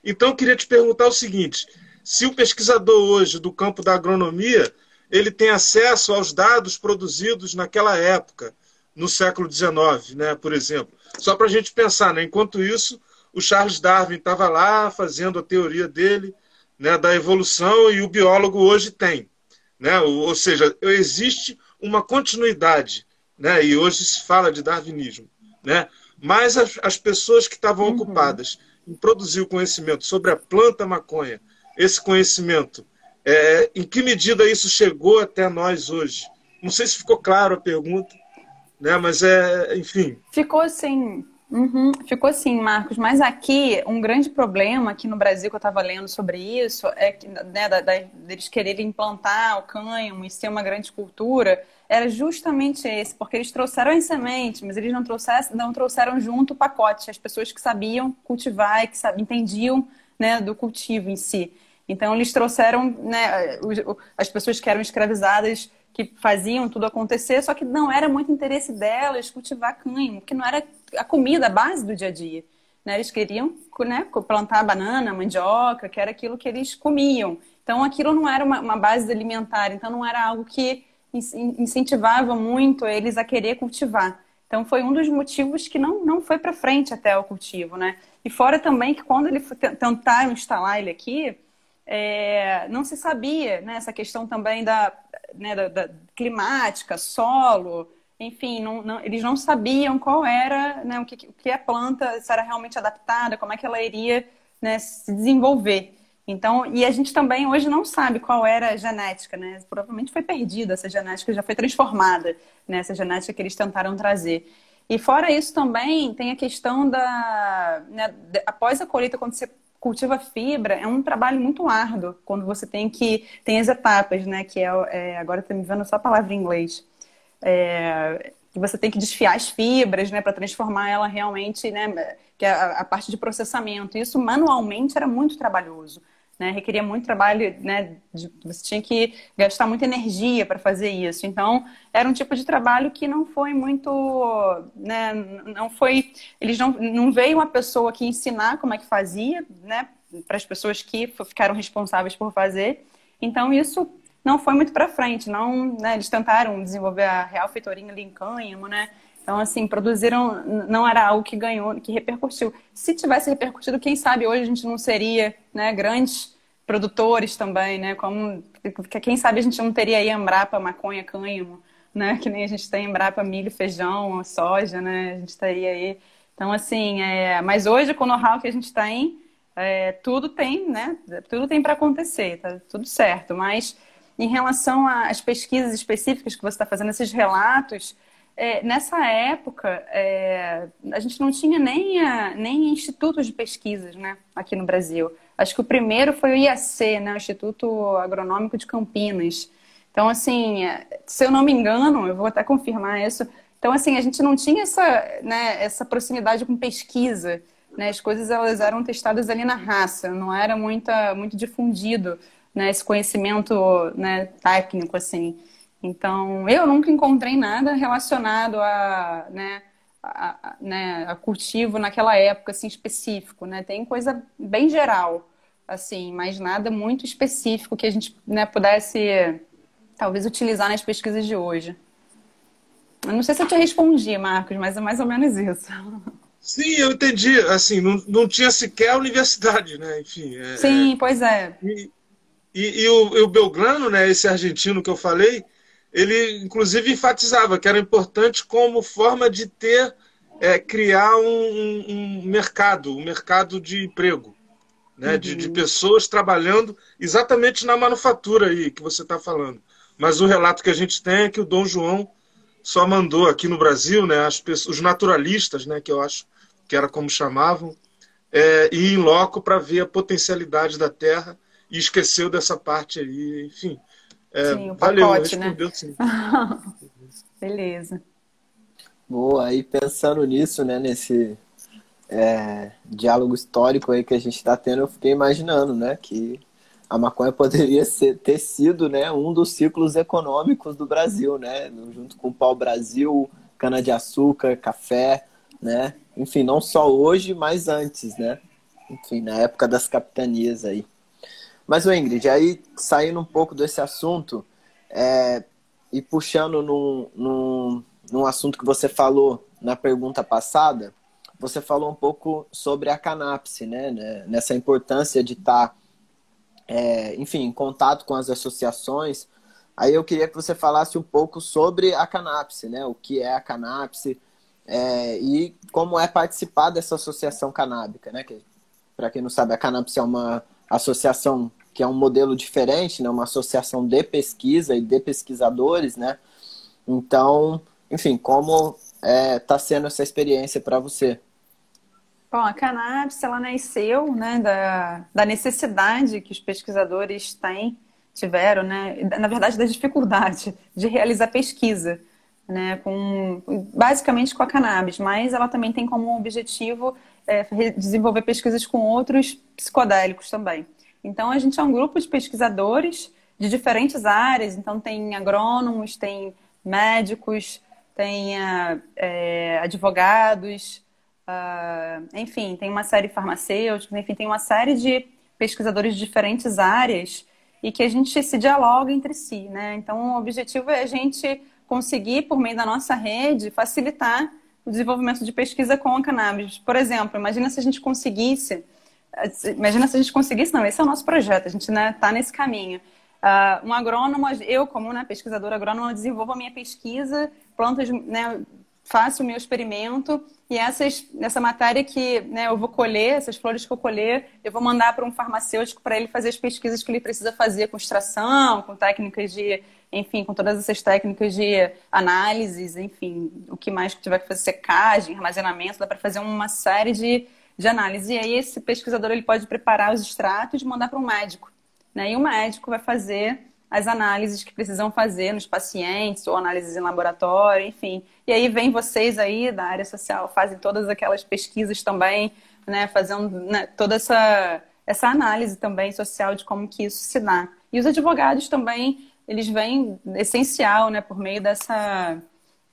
A: Então, queria te perguntar o seguinte: se o pesquisador hoje do campo da agronomia ele tem acesso aos dados produzidos naquela época, no século XIX, né, por exemplo, só para a gente pensar, né, enquanto isso, o Charles Darwin estava lá fazendo a teoria dele né, da evolução e o biólogo hoje tem. Né, ou seja, existe uma continuidade, né, e hoje se fala de darwinismo. Né? Mas as, as pessoas que estavam uhum. ocupadas em produzir o conhecimento sobre a planta maconha, esse conhecimento, é, em que medida isso chegou até nós hoje? Não sei se ficou claro a pergunta, né? mas é, enfim.
C: Ficou sim. Uhum, ficou sim, Marcos. Mas aqui, um grande problema aqui no Brasil que eu estava lendo sobre isso é que, né, da, da, deles quererem implantar o cânhamo e ser uma grande cultura, era justamente esse, porque eles trouxeram as sementes, mas eles não trouxeram, não trouxeram junto o pacote, as pessoas que sabiam cultivar e que sabiam, entendiam né, do cultivo em si. Então, eles trouxeram né, as pessoas que eram escravizadas que faziam tudo acontecer, só que não era muito interesse delas cultivar cânhamo, que não era a comida, a base do dia a dia. Né? Eles queriam né, plantar banana, mandioca, que era aquilo que eles comiam. Então, aquilo não era uma, uma base alimentar, então não era algo que incentivava muito eles a querer cultivar. Então, foi um dos motivos que não, não foi para frente até o cultivo, né? E fora também que quando ele tentaram instalar ele aqui, é, não se sabia, né? Essa questão também da, né, da, da climática, solo, enfim, não, não, eles não sabiam qual era, né, o que, o que a planta, se era realmente adaptada, como é que ela iria né, se desenvolver. Então, e a gente também hoje não sabe qual era a genética, né? Provavelmente foi perdida essa genética, já foi transformada, né? Essa genética que eles tentaram trazer. E fora isso também tem a questão da, né, após a colheita, quando você cultiva fibra é um trabalho muito árduo quando você tem que tem as etapas né que é, é agora estou me vendo só a palavra em inglês é, que você tem que desfiar as fibras né para transformar ela realmente né que é a, a, parte de processamento. Isso manualmente era muito trabalhoso né requeria muito trabalho né de, você tinha que gastar muita energia para fazer isso. Então era um tipo de trabalho que não foi muito né não foi eles não não veio uma pessoa que ensinar como é que fazia né para as pessoas que ficaram responsáveis por fazer. Então isso não foi muito para frente não né, eles tentaram desenvolver a real feitorinha ali em cânhamo né? Então, assim, produziram, não era algo que ganhou, que repercutiu. Se tivesse repercutido, quem sabe hoje a gente não seria, né, grandes produtores também, né, como, quem sabe a gente não teria aí Embrapa, maconha, cânhamo, né, que nem a gente tem Embrapa, milho, feijão, soja, né, a gente estaria aí. Então, assim, é, mas hoje com o know-how que a gente tem, é, tudo tem, né, tudo tem para acontecer, tá tudo certo, mas em relação às pesquisas específicas que você está fazendo, esses relatos, é, nessa época, é, a gente não tinha nem, a, nem institutos de pesquisas né, aqui no Brasil. Acho que o primeiro foi o IAC, né, o Instituto Agronômico de Campinas. Então, assim, se eu não me engano, eu vou até confirmar isso. Então, assim, a gente não tinha essa, né, essa proximidade com pesquisa. Né? As coisas elas eram testadas ali na raça, não era muita, muito difundido né, esse conhecimento né, técnico, assim. Então, eu nunca encontrei nada relacionado a, né, a, a, né, a cultivo naquela época, assim, específico, né? Tem coisa bem geral, assim, mas nada muito específico que a gente né, pudesse, talvez, utilizar nas pesquisas de hoje. Eu não sei se eu te respondi, Marcos, mas é mais ou menos isso.
A: Sim, eu entendi. Assim, não, não tinha sequer a universidade, né? Enfim.
C: É, Sim, é... pois é.
A: E, e, e, o, e o Belgrano, né, esse argentino que eu falei, ele inclusive enfatizava que era importante como forma de ter, é, criar um, um, um, mercado, um mercado de emprego, né? Uhum. De, de, uhum. pessoas trabalhando exatamente na manufatura aí que você está falando. Mas o relato que a gente tem é que o Dom João só mandou aqui no Brasil, né, as pessoas, os naturalistas, né, que eu acho que era como chamavam, é, ir em loco para ver a potencialidade da Terra e esqueceu dessa parte aí, enfim.
C: É, sim, o valeu, pacote, né? respondeu né? sim. Beleza.
B: Boa, aí pensando nisso, né, nesse é, diálogo histórico aí que a gente está tendo, eu fiquei imaginando, né, que a maconha poderia ser, ter sido, né, um dos ciclos econômicos do Brasil, né, junto com o pau-brasil, cana-de-açúcar, café, né, enfim, não só hoje, mas antes, né, enfim, na época das capitanias aí. Mas, o Ingrid, aí saindo um pouco desse assunto é, e puxando num, num, num assunto que você falou na pergunta passada, você falou um pouco sobre a canapse, né? né nessa importância de estar, tá, é, enfim, em contato com as associações. Aí eu queria que você falasse um pouco sobre a canapse, né? O que é a canapse é, e como é participar dessa associação canábica, né? Que, para quem não sabe, a canapse é uma associação que é um modelo diferente, né? Uma associação de pesquisa e de pesquisadores, né? Então, enfim, como está é, tá sendo essa experiência para você?
C: Bom, a cannabis ela nasceu né, da, da necessidade que os pesquisadores têm, tiveram, né, na verdade, da dificuldade de realizar pesquisa, né, com, basicamente com a cannabis, mas ela também tem como objetivo é, desenvolver pesquisas com outros psicodélicos também. Então, a gente é um grupo de pesquisadores de diferentes áreas. Então, tem agrônomos, tem médicos, tem é, advogados, uh, enfim, tem uma série de farmacêuticos, enfim, tem uma série de pesquisadores de diferentes áreas e que a gente se dialoga entre si, né? Então, o objetivo é a gente conseguir, por meio da nossa rede, facilitar o desenvolvimento de pesquisa com a cannabis. Por exemplo, imagina se a gente conseguisse Imagina se a gente conseguisse, não, esse é o nosso projeto, a gente está né, tá nesse caminho. Uh, um agrônomo, eu como né, pesquisadora agrônoma, desenvolvo a minha pesquisa, plantas, né, faço o meu experimento e essas, essa matéria que né, eu vou colher, essas flores que eu colher, eu vou mandar para um farmacêutico para ele fazer as pesquisas que ele precisa fazer com extração, com técnicas de, enfim, com todas essas técnicas de análises, enfim, o que mais que tiver que fazer, secagem, armazenamento, dá para fazer uma série de de análise. E aí esse pesquisador ele pode preparar os extratos e mandar para um médico. Né? E o médico vai fazer as análises que precisam fazer nos pacientes, ou análises em laboratório, enfim. E aí vem vocês aí da área social, fazem todas aquelas pesquisas também, né, fazendo né, toda essa, essa análise também social de como que isso se dá. E os advogados também, eles vêm essencial, né, por meio dessa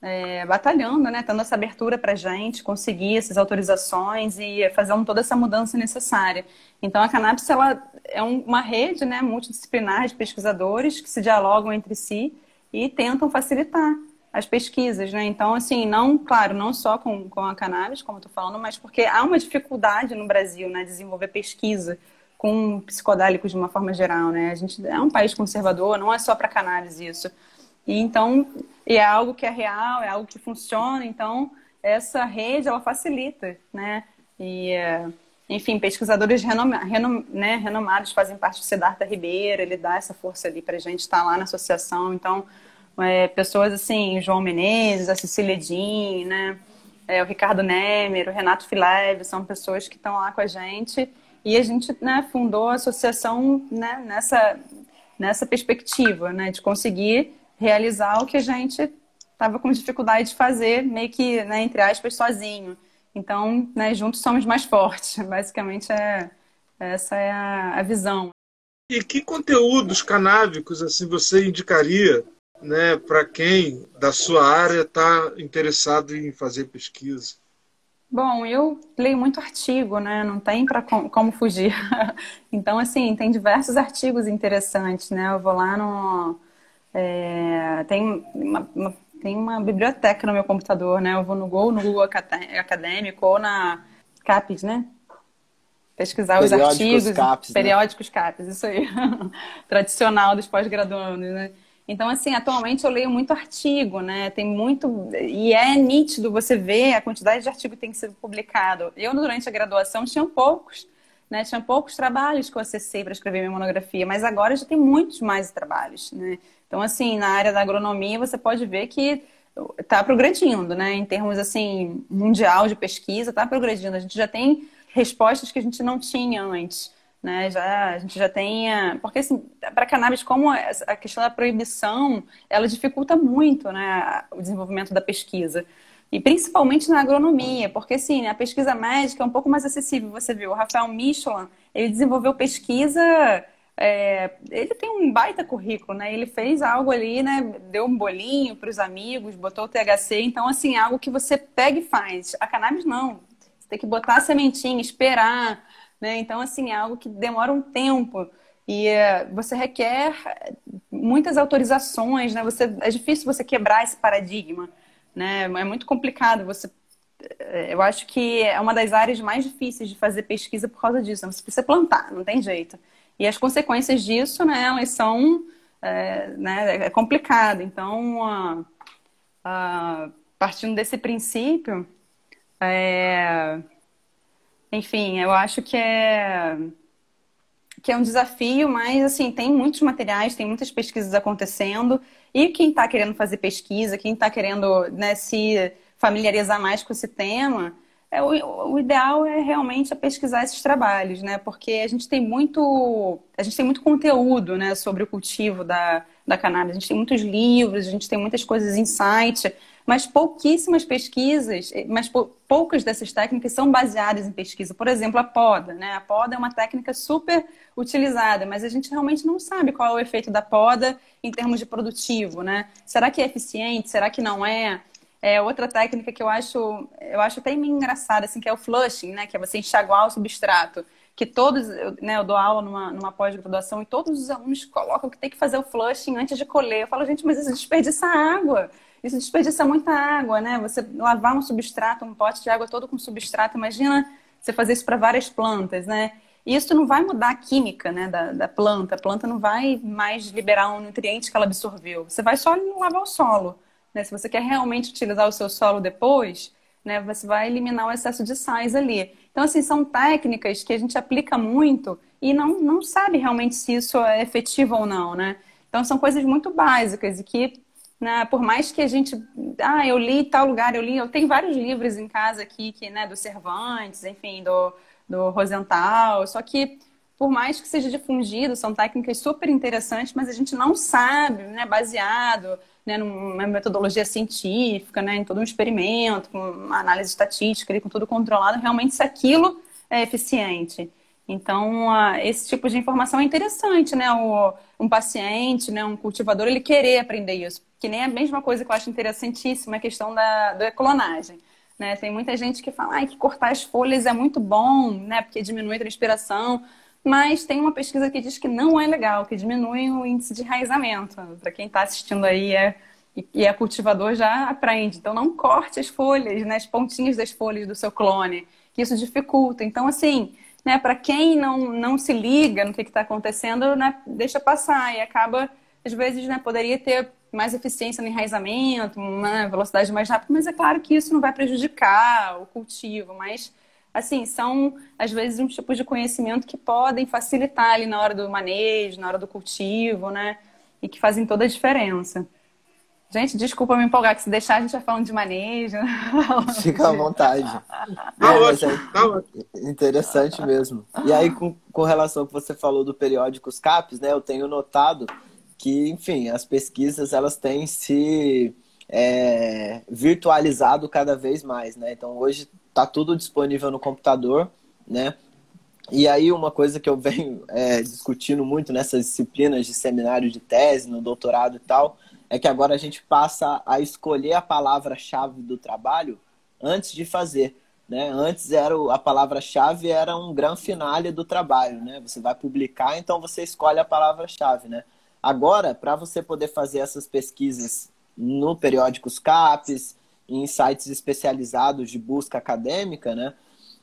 C: é, batalhando, né, tendo essa abertura para a gente conseguir essas autorizações e fazendo toda essa mudança necessária. Então, a Cannabis ela é uma rede né, multidisciplinar de pesquisadores que se dialogam entre si e tentam facilitar as pesquisas, né? Então, assim, não, claro, não só com, com a cannabis, como eu tô falando, mas porque há uma dificuldade no Brasil, né, desenvolver pesquisa com psicodélicos de uma forma geral, né? A gente é um país conservador, não é só para cannabis isso. E então, e é algo que é real, é algo que funciona, então essa rede ela facilita, né? E enfim, pesquisadores renom, né, renomados fazem parte do Siddhartha Ribeiro, ele dá essa força ali para a gente estar tá lá na associação. Então, é, pessoas assim, João Menezes, a Cecília Din, né, é, o Ricardo Nemer, o Renato Fileve, são pessoas que estão lá com a gente. E a gente né, fundou a associação né, nessa, nessa perspectiva, né, de conseguir realizar o que a gente estava com dificuldade de fazer, meio que, né, entre aspas, sozinho. Então, né, juntos somos mais fortes. Basicamente, é, essa é a, a visão.
A: E que conteúdos canábicos assim você indicaria né, para quem da sua área está interessado em fazer pesquisa?
C: Bom, eu leio muito artigo, né? Não tem para com, como fugir. então, assim, tem diversos artigos interessantes, né? Eu vou lá no. É, tem uma, uma, tem uma biblioteca no meu computador, né? Eu vou no Google, no Google Acadêmico ou na CAPES, né? Pesquisar os artigos.
B: CAPES,
C: né? periódicos CAPES, isso aí. Tradicional dos pós-graduandos, né? Então, assim, atualmente eu leio muito artigo, né? Tem muito. E é nítido você ver a quantidade de artigo que tem sido publicado. Eu, durante a graduação, tinha poucos, né? Tinha poucos trabalhos que eu acessei para escrever minha monografia, mas agora já tem muitos mais trabalhos, né? Então, assim, na área da agronomia, você pode ver que está progredindo, né? Em termos, assim, mundial de pesquisa, está progredindo. A gente já tem respostas que a gente não tinha antes né? Já, a gente já tem. Porque, assim, para cannabis, como a questão da proibição, ela dificulta muito né, o desenvolvimento da pesquisa. E principalmente na agronomia, porque, assim, a pesquisa médica é um pouco mais acessível. Você viu, o Rafael Michelin, ele desenvolveu pesquisa. É, ele tem um baita currículo, né? Ele fez algo ali, né? Deu um bolinho para os amigos, botou o THC. Então, assim, é algo que você pega e faz. A cannabis, não. Você tem que botar a sementinha, esperar né? Então, assim, é algo que demora um tempo e é, você requer muitas autorizações, né? Você, é difícil você quebrar esse paradigma, né? É muito complicado você é, eu acho que é uma das áreas mais difíceis de fazer pesquisa por causa disso. Né? Você precisa plantar, não tem jeito. E as consequências disso, né, elas são é, né, é complicado. Então, uh, uh, partindo desse princípio, é, enfim, eu acho que é que é um desafio, mas assim, tem muitos materiais, tem muitas pesquisas acontecendo, e quem está querendo fazer pesquisa, quem está querendo né, se familiarizar mais com esse tema, é, o, o, ideal é realmente é pesquisar esses trabalhos, né? Porque a gente tem muito, a gente tem muito conteúdo, né, sobre o cultivo da, da cannabis. A gente tem muitos livros, a gente tem muitas coisas em site, mas pouquíssimas pesquisas, eh, mas poucas dessas técnicas são baseadas em pesquisa. Por exemplo, a poda, né? A poda é uma técnica super utilizada, mas a gente realmente não sabe qual é o efeito da poda em termos de produtivo, né? Será que é eficiente? Será que não é? É outra técnica que eu acho, eu acho até meio engraçada, assim, que é o flushing, né? Que é você enxaguar o substrato que todos, né, eu dou aula numa, numa pós-graduação e todos os alunos colocam que tem que fazer o flushing antes de colher. Eu falo, gente, mas isso desperdiça água. Isso desperdiça muita água, né? Você lavar um substrato, um pote de água todo com substrato, imagina você fazer isso para várias plantas, né? E isso não vai mudar a química né, da, da, planta. A planta não vai mais liberar um nutriente que ela absorveu. Você vai só lavar o solo. Né? Se você quer realmente utilizar o seu solo depois, né, você vai eliminar o excesso de sais ali. Então, assim, são técnicas que a gente aplica muito e não, não sabe realmente se isso é efetivo ou não, né? Então, são coisas muito básicas e que né? Por mais que a gente, ah, eu li tal lugar, eu li, eu tenho vários livros em casa aqui, que, né, do Cervantes, enfim, do, do Rosenthal, só que por mais que seja difundido, são técnicas super interessantes, mas a gente não sabe, né, baseado né, numa metodologia científica, né, em todo um experimento, com uma análise estatística, com tudo controlado, realmente se aquilo é eficiente. Então, esse tipo de informação é interessante, né? O, um paciente, né, um cultivador, ele querer aprender isso. Que nem a mesma coisa que eu acho interessantíssima, a questão da, da clonagem. Né? Tem muita gente que fala ah, que cortar as folhas é muito bom, né? Porque diminui a transpiração. Mas tem uma pesquisa que diz que não é legal, que diminui o índice de enraizamento. Para quem está assistindo aí, é, E, a cultivador já aprende. Então, não corte as folhas, né, as pontinhas das folhas do seu clone, que isso dificulta. Então, assim, né, para quem não, não se liga no que está acontecendo, né, deixa passar e acaba, às vezes, né, poderia ter mais eficiência no enraizamento, uma velocidade mais rápida, mas é claro que isso não vai prejudicar o cultivo, mas assim, são às vezes um tipo de conhecimento que podem facilitar ali na hora do manejo, na hora do cultivo, né? E que fazem toda a diferença. Gente, desculpa me empolgar, que se deixar a gente vai falando de manejo.
B: Fica à vontade.
A: Tá é, ótimo, tá ótimo.
B: Interessante mesmo. E aí, com, com relação ao que você falou do periódico Os CAPs, né? Eu tenho notado que, enfim, as pesquisas elas têm se é, virtualizado cada vez mais, né? Então, hoje está tudo disponível no computador, né? E aí uma coisa que eu venho é, discutindo muito nessas disciplinas de seminário de tese, no doutorado e tal, é que agora a gente passa a escolher a palavra-chave do trabalho antes de fazer. Né? Antes era a palavra-chave era um grande finale do trabalho, né? Você vai publicar, então você escolhe a palavra-chave, né? Agora, para você poder fazer essas pesquisas no periódicos CAPES, em sites especializados de busca acadêmica, né?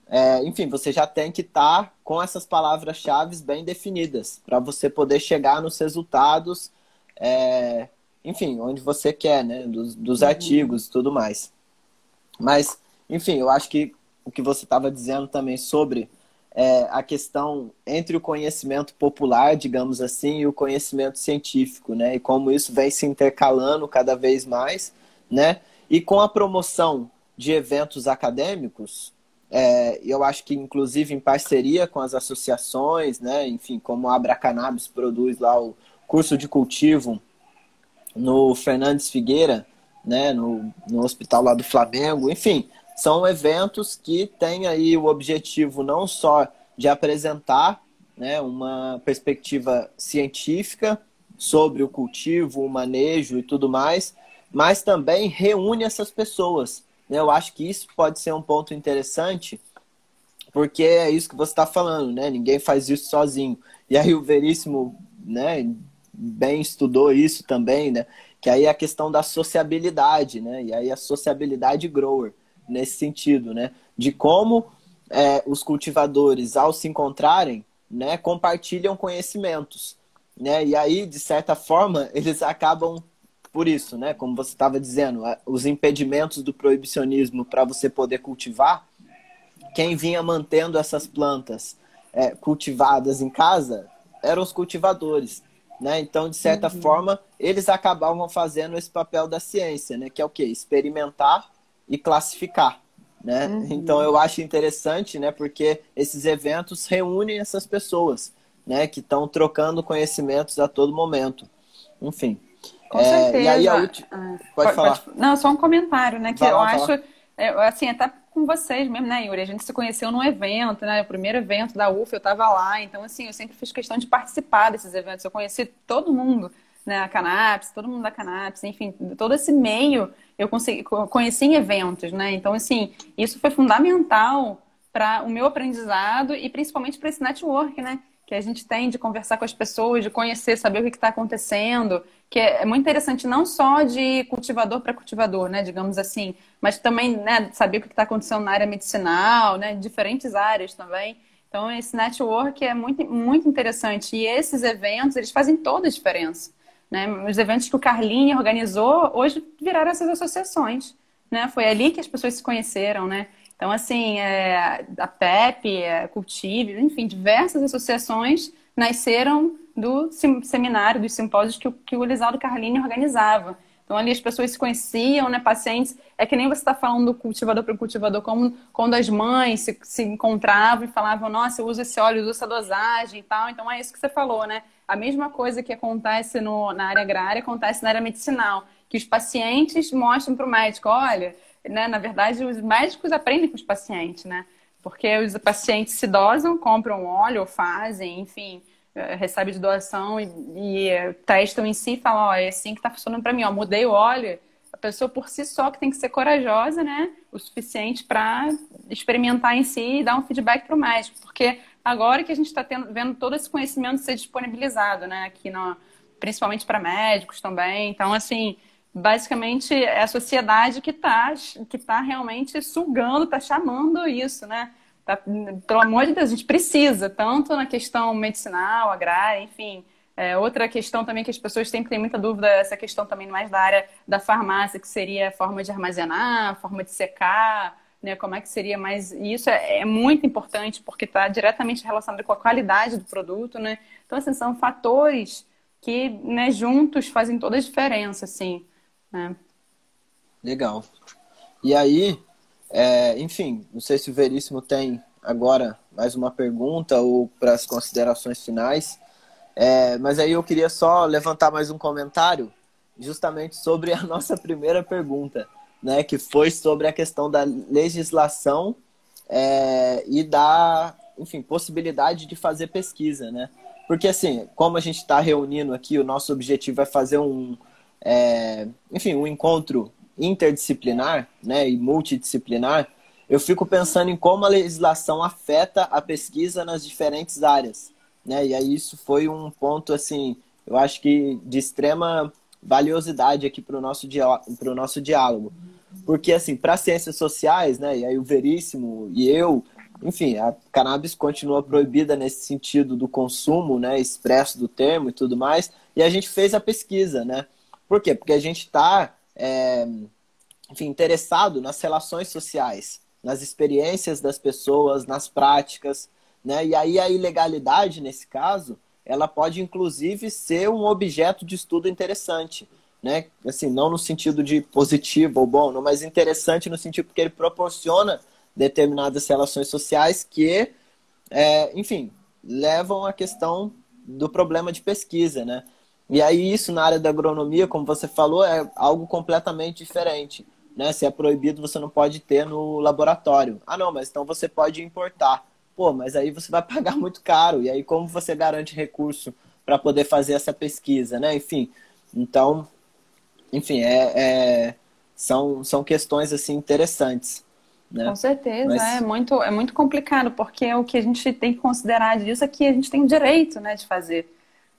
B: É, enfim, você já tem que estar tá com essas palavras-chave bem definidas para você poder chegar nos resultados é, enfim, onde você quer, né? Dos, dos uhum. artigos e tudo mais. Mas, enfim, eu acho que o que você estava dizendo também sobre é, a questão entre o conhecimento popular, digamos assim, e o conhecimento científico, né? E como isso vem se intercalando cada vez mais, né? E com a promoção de eventos acadêmicos, é, eu acho que inclusive em parceria com as associações, né? Enfim, como a Abra Cannabis produz lá o curso de cultivo no Fernandes Figueira, né, no, no hospital lá do Flamengo, enfim, são eventos que têm aí o objetivo não só de apresentar né, uma perspectiva científica sobre o cultivo, o manejo e tudo mais, mas também reúne essas pessoas. Eu acho que isso pode ser um ponto interessante, porque é isso que você está falando, né? Ninguém faz isso sozinho. E aí o Veríssimo, né, bem estudou isso também, né? Que aí é a questão da sociabilidade, né? E aí a sociabilidade grower, nesse sentido, né? De como é, os cultivadores, ao se encontrarem, né, compartilham conhecimentos, né? E aí, de certa forma, eles acabam por isso, né? Como você estava dizendo, os impedimentos do proibicionismo para você poder cultivar, quem vinha mantendo essas plantas é, cultivadas em casa eram os cultivadores. Né? Então, de certa uhum. forma, eles acabavam fazendo esse papel da ciência, né? que é o quê? Experimentar e classificar. Né? Uhum. Então, eu acho interessante, né? porque esses eventos reúnem essas pessoas né? que estão trocando conhecimentos a todo momento. Enfim.
C: Com é, certeza. E aí, a última... Ah, pode, pode, falar. Pode... Não, só um comentário, né? Que eu acho, é, assim, até com vocês mesmo, né, Yuri? A gente se conheceu num evento, né? O primeiro evento da UF, eu estava lá. Então, assim, eu sempre fiz questão de participar desses eventos. Eu conheci todo mundo, né? A Canaps, todo mundo da Canaps, enfim, todo esse meio eu consegui, conheci em eventos, né? Então, assim, isso foi fundamental para o meu aprendizado e principalmente para esse network, né? Que a gente tem de conversar com as pessoas, de conhecer, saber o que está acontecendo que é, é muito interessante não só de cultivador para cultivador, né, digamos assim, mas também né, saber o que está acontecendo na área medicinal, né, diferentes áreas também. Então esse network é muito, muito interessante e esses eventos eles fazem toda a diferença. Né? Os eventos que o Carlinho organizou hoje viraram essas associações, né? Foi ali que as pessoas se conheceram, né? Então assim, é, a PEP, a Cultive, enfim, diversas associações nasceram do seminário, dos simpósios que o, que o Elisaldo Carlini organizava. Então, ali as pessoas se conheciam, né, pacientes. É que nem você está falando do cultivador para o cultivador, como quando as mães se, se encontravam e falavam, nossa, eu uso esse óleo, eu uso essa dosagem e tal. Então, é isso que você falou, né? A mesma coisa que acontece no, na área agrária acontece na área medicinal. Que os pacientes mostram para o médico, olha, né, na verdade, os médicos aprendem com os pacientes, né? Porque os pacientes se dosam, compram óleo, fazem, enfim, eh, recebe de doação e, e eh, testam em si e falam, ó, é assim que tá funcionando para mim, ó, mudei o óleo. A pessoa por si só que tem que ser corajosa, né? O suficiente para experimentar em si e dar um feedback para o médico. Porque agora que a gente está vendo todo esse conhecimento ser disponibilizado, né? Aqui, no, principalmente para médicos também. Então, assim, basicamente é a sociedade que está que tá realmente sugando, está chamando isso, né? Tá, pelo amor de Deus, a gente precisa, tanto na questão medicinal, agrária, enfim. É, outra questão também que as pessoas sempre têm muita dúvida, essa questão também mais da área da farmácia, que seria a forma de armazenar, a forma de secar, né? Como é que seria mais. E isso é, é muito importante, porque está diretamente relacionado com a qualidade do produto, né? Então, assim, são fatores que né, juntos fazem toda a diferença, assim. Né?
B: Legal. E aí, é, enfim, não sei se o Veríssimo tem agora mais uma pergunta ou para as considerações finais, é, mas aí eu queria só levantar mais um comentário justamente sobre a nossa primeira pergunta, né, que foi sobre a questão da legislação é, e da, enfim, possibilidade de fazer pesquisa, né? Porque assim, como a gente está reunindo aqui, o nosso objetivo é fazer um, é, enfim, um encontro interdisciplinar né, e multidisciplinar, eu fico pensando em como a legislação afeta a pesquisa nas diferentes áreas. Né? E aí isso foi um ponto, assim, eu acho que de extrema valiosidade aqui para o nosso, nosso diálogo. Porque, assim, para ciências sociais, né, e aí o Veríssimo e eu, enfim, a cannabis continua proibida nesse sentido do consumo, né, expresso do termo e tudo mais, e a gente fez a pesquisa, né? Por quê? Porque a gente está é, enfim, interessado nas relações sociais, nas experiências das pessoas, nas práticas, né? E aí a ilegalidade, nesse caso, ela pode inclusive ser um objeto de estudo interessante, né? Assim, não no sentido de positivo ou bom, mas interessante no sentido porque ele proporciona determinadas relações sociais que, é, enfim, levam à questão do problema de pesquisa, né? E aí isso na área da agronomia, como você falou, é algo completamente diferente. Né? Se é proibido, você não pode ter no laboratório. Ah, não, mas então você pode importar. Pô, mas aí você vai pagar muito caro. E aí como você garante recurso para poder fazer essa pesquisa, né? Enfim, então, enfim, é, é, são, são questões assim interessantes. Né?
C: Com certeza, Mas... é, muito, é muito complicado, porque o que a gente tem que considerar disso é que a gente tem o direito né, de fazer.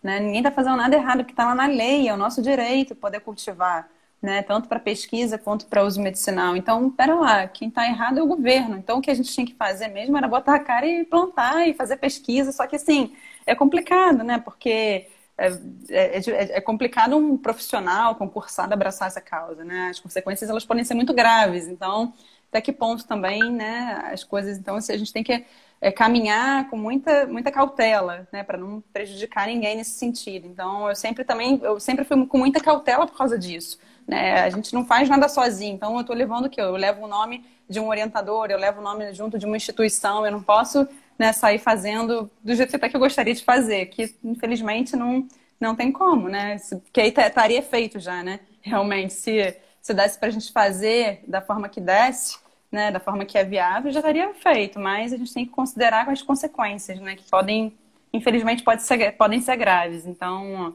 C: Né? Ninguém está fazendo nada errado, porque está lá na lei, é o nosso direito poder cultivar, né? tanto para pesquisa quanto para uso medicinal. Então, pera lá, quem está errado é o governo. Então, o que a gente tinha que fazer mesmo era botar a cara e plantar e fazer pesquisa. Só que, assim, é complicado, né? Porque é, é, é, é, complicado um profissional concursado abraçar essa causa, né? As consequências elas podem ser muito graves. Então, até que ponto também, né? As coisas. Então, a gente tem que é, caminhar com muita, muita cautela, né, para não prejudicar ninguém nesse sentido. Então, eu sempre também, eu sempre fui com muita cautela por causa disso. Né? A gente não faz nada sozinho. Então, eu estou levando o quê? Eu levo o nome de um orientador, eu levo o nome junto de uma instituição. Eu não posso né, sair fazendo do jeito que eu gostaria de fazer, que infelizmente não, não tem como, né? Porque aí estaria feito já, né? Realmente, se, se desse para a gente fazer da forma que desse, né, da forma que é viável, já estaria feito, mas a gente tem que considerar as consequências, né, que podem, infelizmente, pode ser, podem ser graves. Então,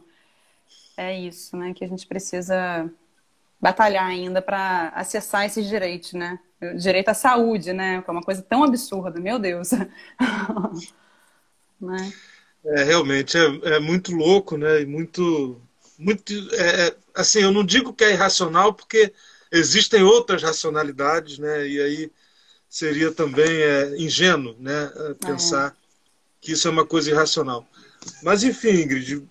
C: é isso, né, que a gente precisa batalhar ainda para acessar esses direitos, né? Direito à saúde, né, que é uma coisa tão absurda, meu Deus.
A: né? É, realmente, é, é muito louco, né, e muito, muito, é, é assim, eu não digo que é irracional, porque existem outras racionalidades, né? E aí seria também é, ingênuo, né? É, pensar é. que isso é uma coisa irracional. Mas enfim, Ingrid,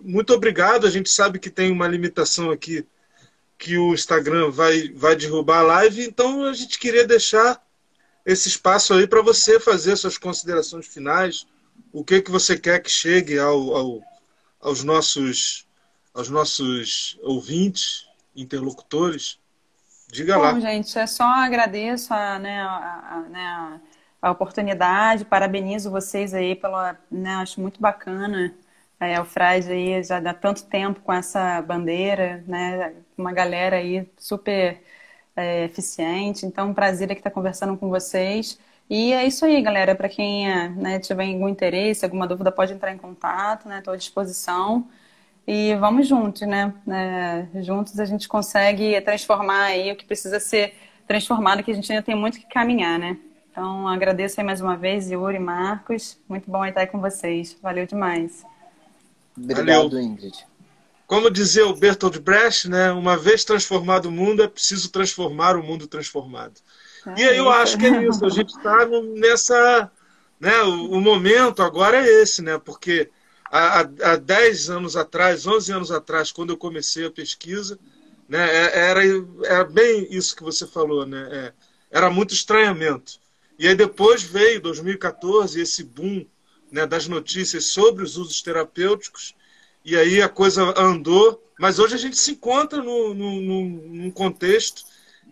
A: muito obrigado. A gente sabe que tem uma limitação aqui que o Instagram vai, vai derrubar a live, então a gente queria deixar esse espaço aí para você fazer suas considerações finais, o que que você quer que chegue ao, ao, aos nossos aos nossos ouvintes, interlocutores. Diga
C: Bom,
A: lá.
C: gente, é só agradeço a, né, a, a, né, a oportunidade, parabenizo vocês aí pela, né, acho muito bacana é, o Fred aí já dá tanto tempo com essa bandeira, né, uma galera aí super é, eficiente, então um prazer aqui estar conversando com vocês. E é isso aí, galera. Para quem né, tiver algum interesse, alguma dúvida, pode entrar em contato, né? Estou à disposição. E vamos juntos, né? É, juntos a gente consegue transformar aí o que precisa ser transformado, que a gente ainda tem muito que caminhar, né? Então, agradeço aí mais uma vez, Yuri, Marcos. Muito bom estar aí com vocês. Valeu demais.
B: Obrigado, Valeu. Ingrid.
A: como dizia o Bertolt Brecht, né, uma vez transformado o mundo, é preciso transformar o mundo transformado. É e aí eu acho que é isso, a gente está nessa. Né, o, o, momento agora é esse, né, porque há, há 10 anos atrás, 11 anos atrás, quando eu comecei a pesquisa, né, é, era, era bem isso que você falou, né, é, era muito estranhamento. E aí depois veio 2014 esse boom né, das notícias sobre os usos terapêuticos, e aí a coisa andou, mas hoje a gente se encontra no, no, no, num contexto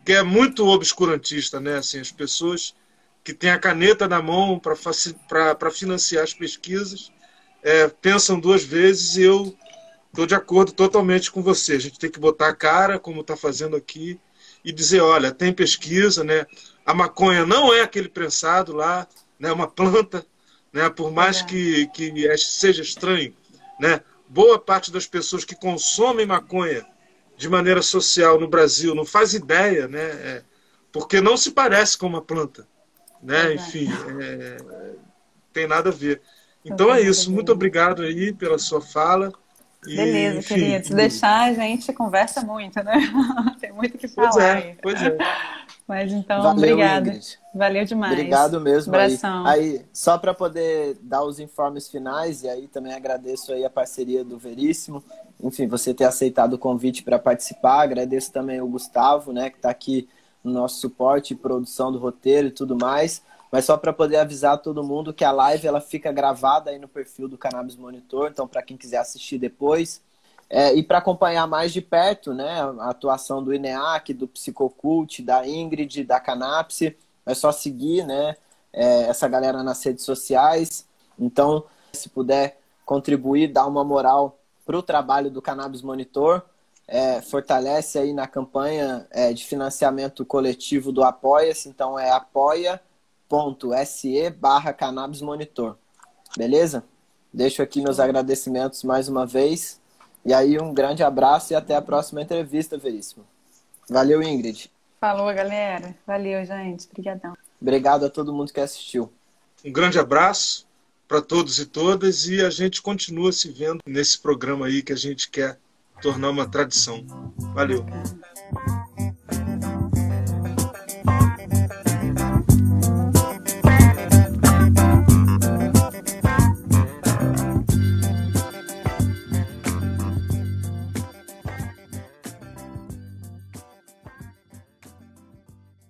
A: que é muito obscurantista, né? Assim, as pessoas que têm a caneta na mão para financiar as pesquisas é, pensam duas vezes e eu estou de acordo totalmente com você. A gente tem que botar a cara, como está fazendo aqui, e dizer, olha, tem pesquisa, né? A maconha não é aquele prensado lá, né? Uma planta, né? Por mais é. que, que seja estranho, né? Boa parte das pessoas que consomem maconha de maneira social no Brasil não faz ideia, né? É, porque não se parece com uma planta, né? Enfim, é, tem nada a ver. Então é isso. Muito obrigado aí pela sua fala.
C: E, Beleza, enfim, querido. Se deixar, a gente conversa muito, né? Tem muito o que falar.
A: Pois é, pois é.
C: Mas então, Valeu, obrigada. Ingrid. Valeu demais.
B: Obrigado mesmo. Abração. Aí, aí só para poder dar os informes finais, e aí também agradeço aí a parceria do Veríssimo. Enfim, você ter aceitado o convite para participar. Agradeço também o Gustavo, né, que está aqui no nosso suporte e produção do roteiro e tudo mais. Mas só para poder avisar todo mundo que a live ela fica gravada aí no perfil do Cannabis Monitor, então para quem quiser assistir depois. É, e para acompanhar mais de perto né, a atuação do INEAC, do Psicocult, da Ingrid, da Canapse, é só seguir né, é, essa galera nas redes sociais. Então, se puder contribuir, dar uma moral para o trabalho do Cannabis Monitor, é, fortalece aí na campanha é, de financiamento coletivo do Apoia-se. Então, é apoia.se barra Cannabis Monitor. Beleza? Deixo aqui meus agradecimentos mais uma vez. E aí, um grande abraço e até a próxima entrevista, Veríssimo. Valeu, Ingrid.
C: Falou, galera. Valeu, gente. Obrigadão.
B: Obrigado a todo mundo que assistiu.
A: Um grande abraço para todos e todas e a gente continua se vendo nesse programa aí que a gente quer tornar uma tradição. Valeu.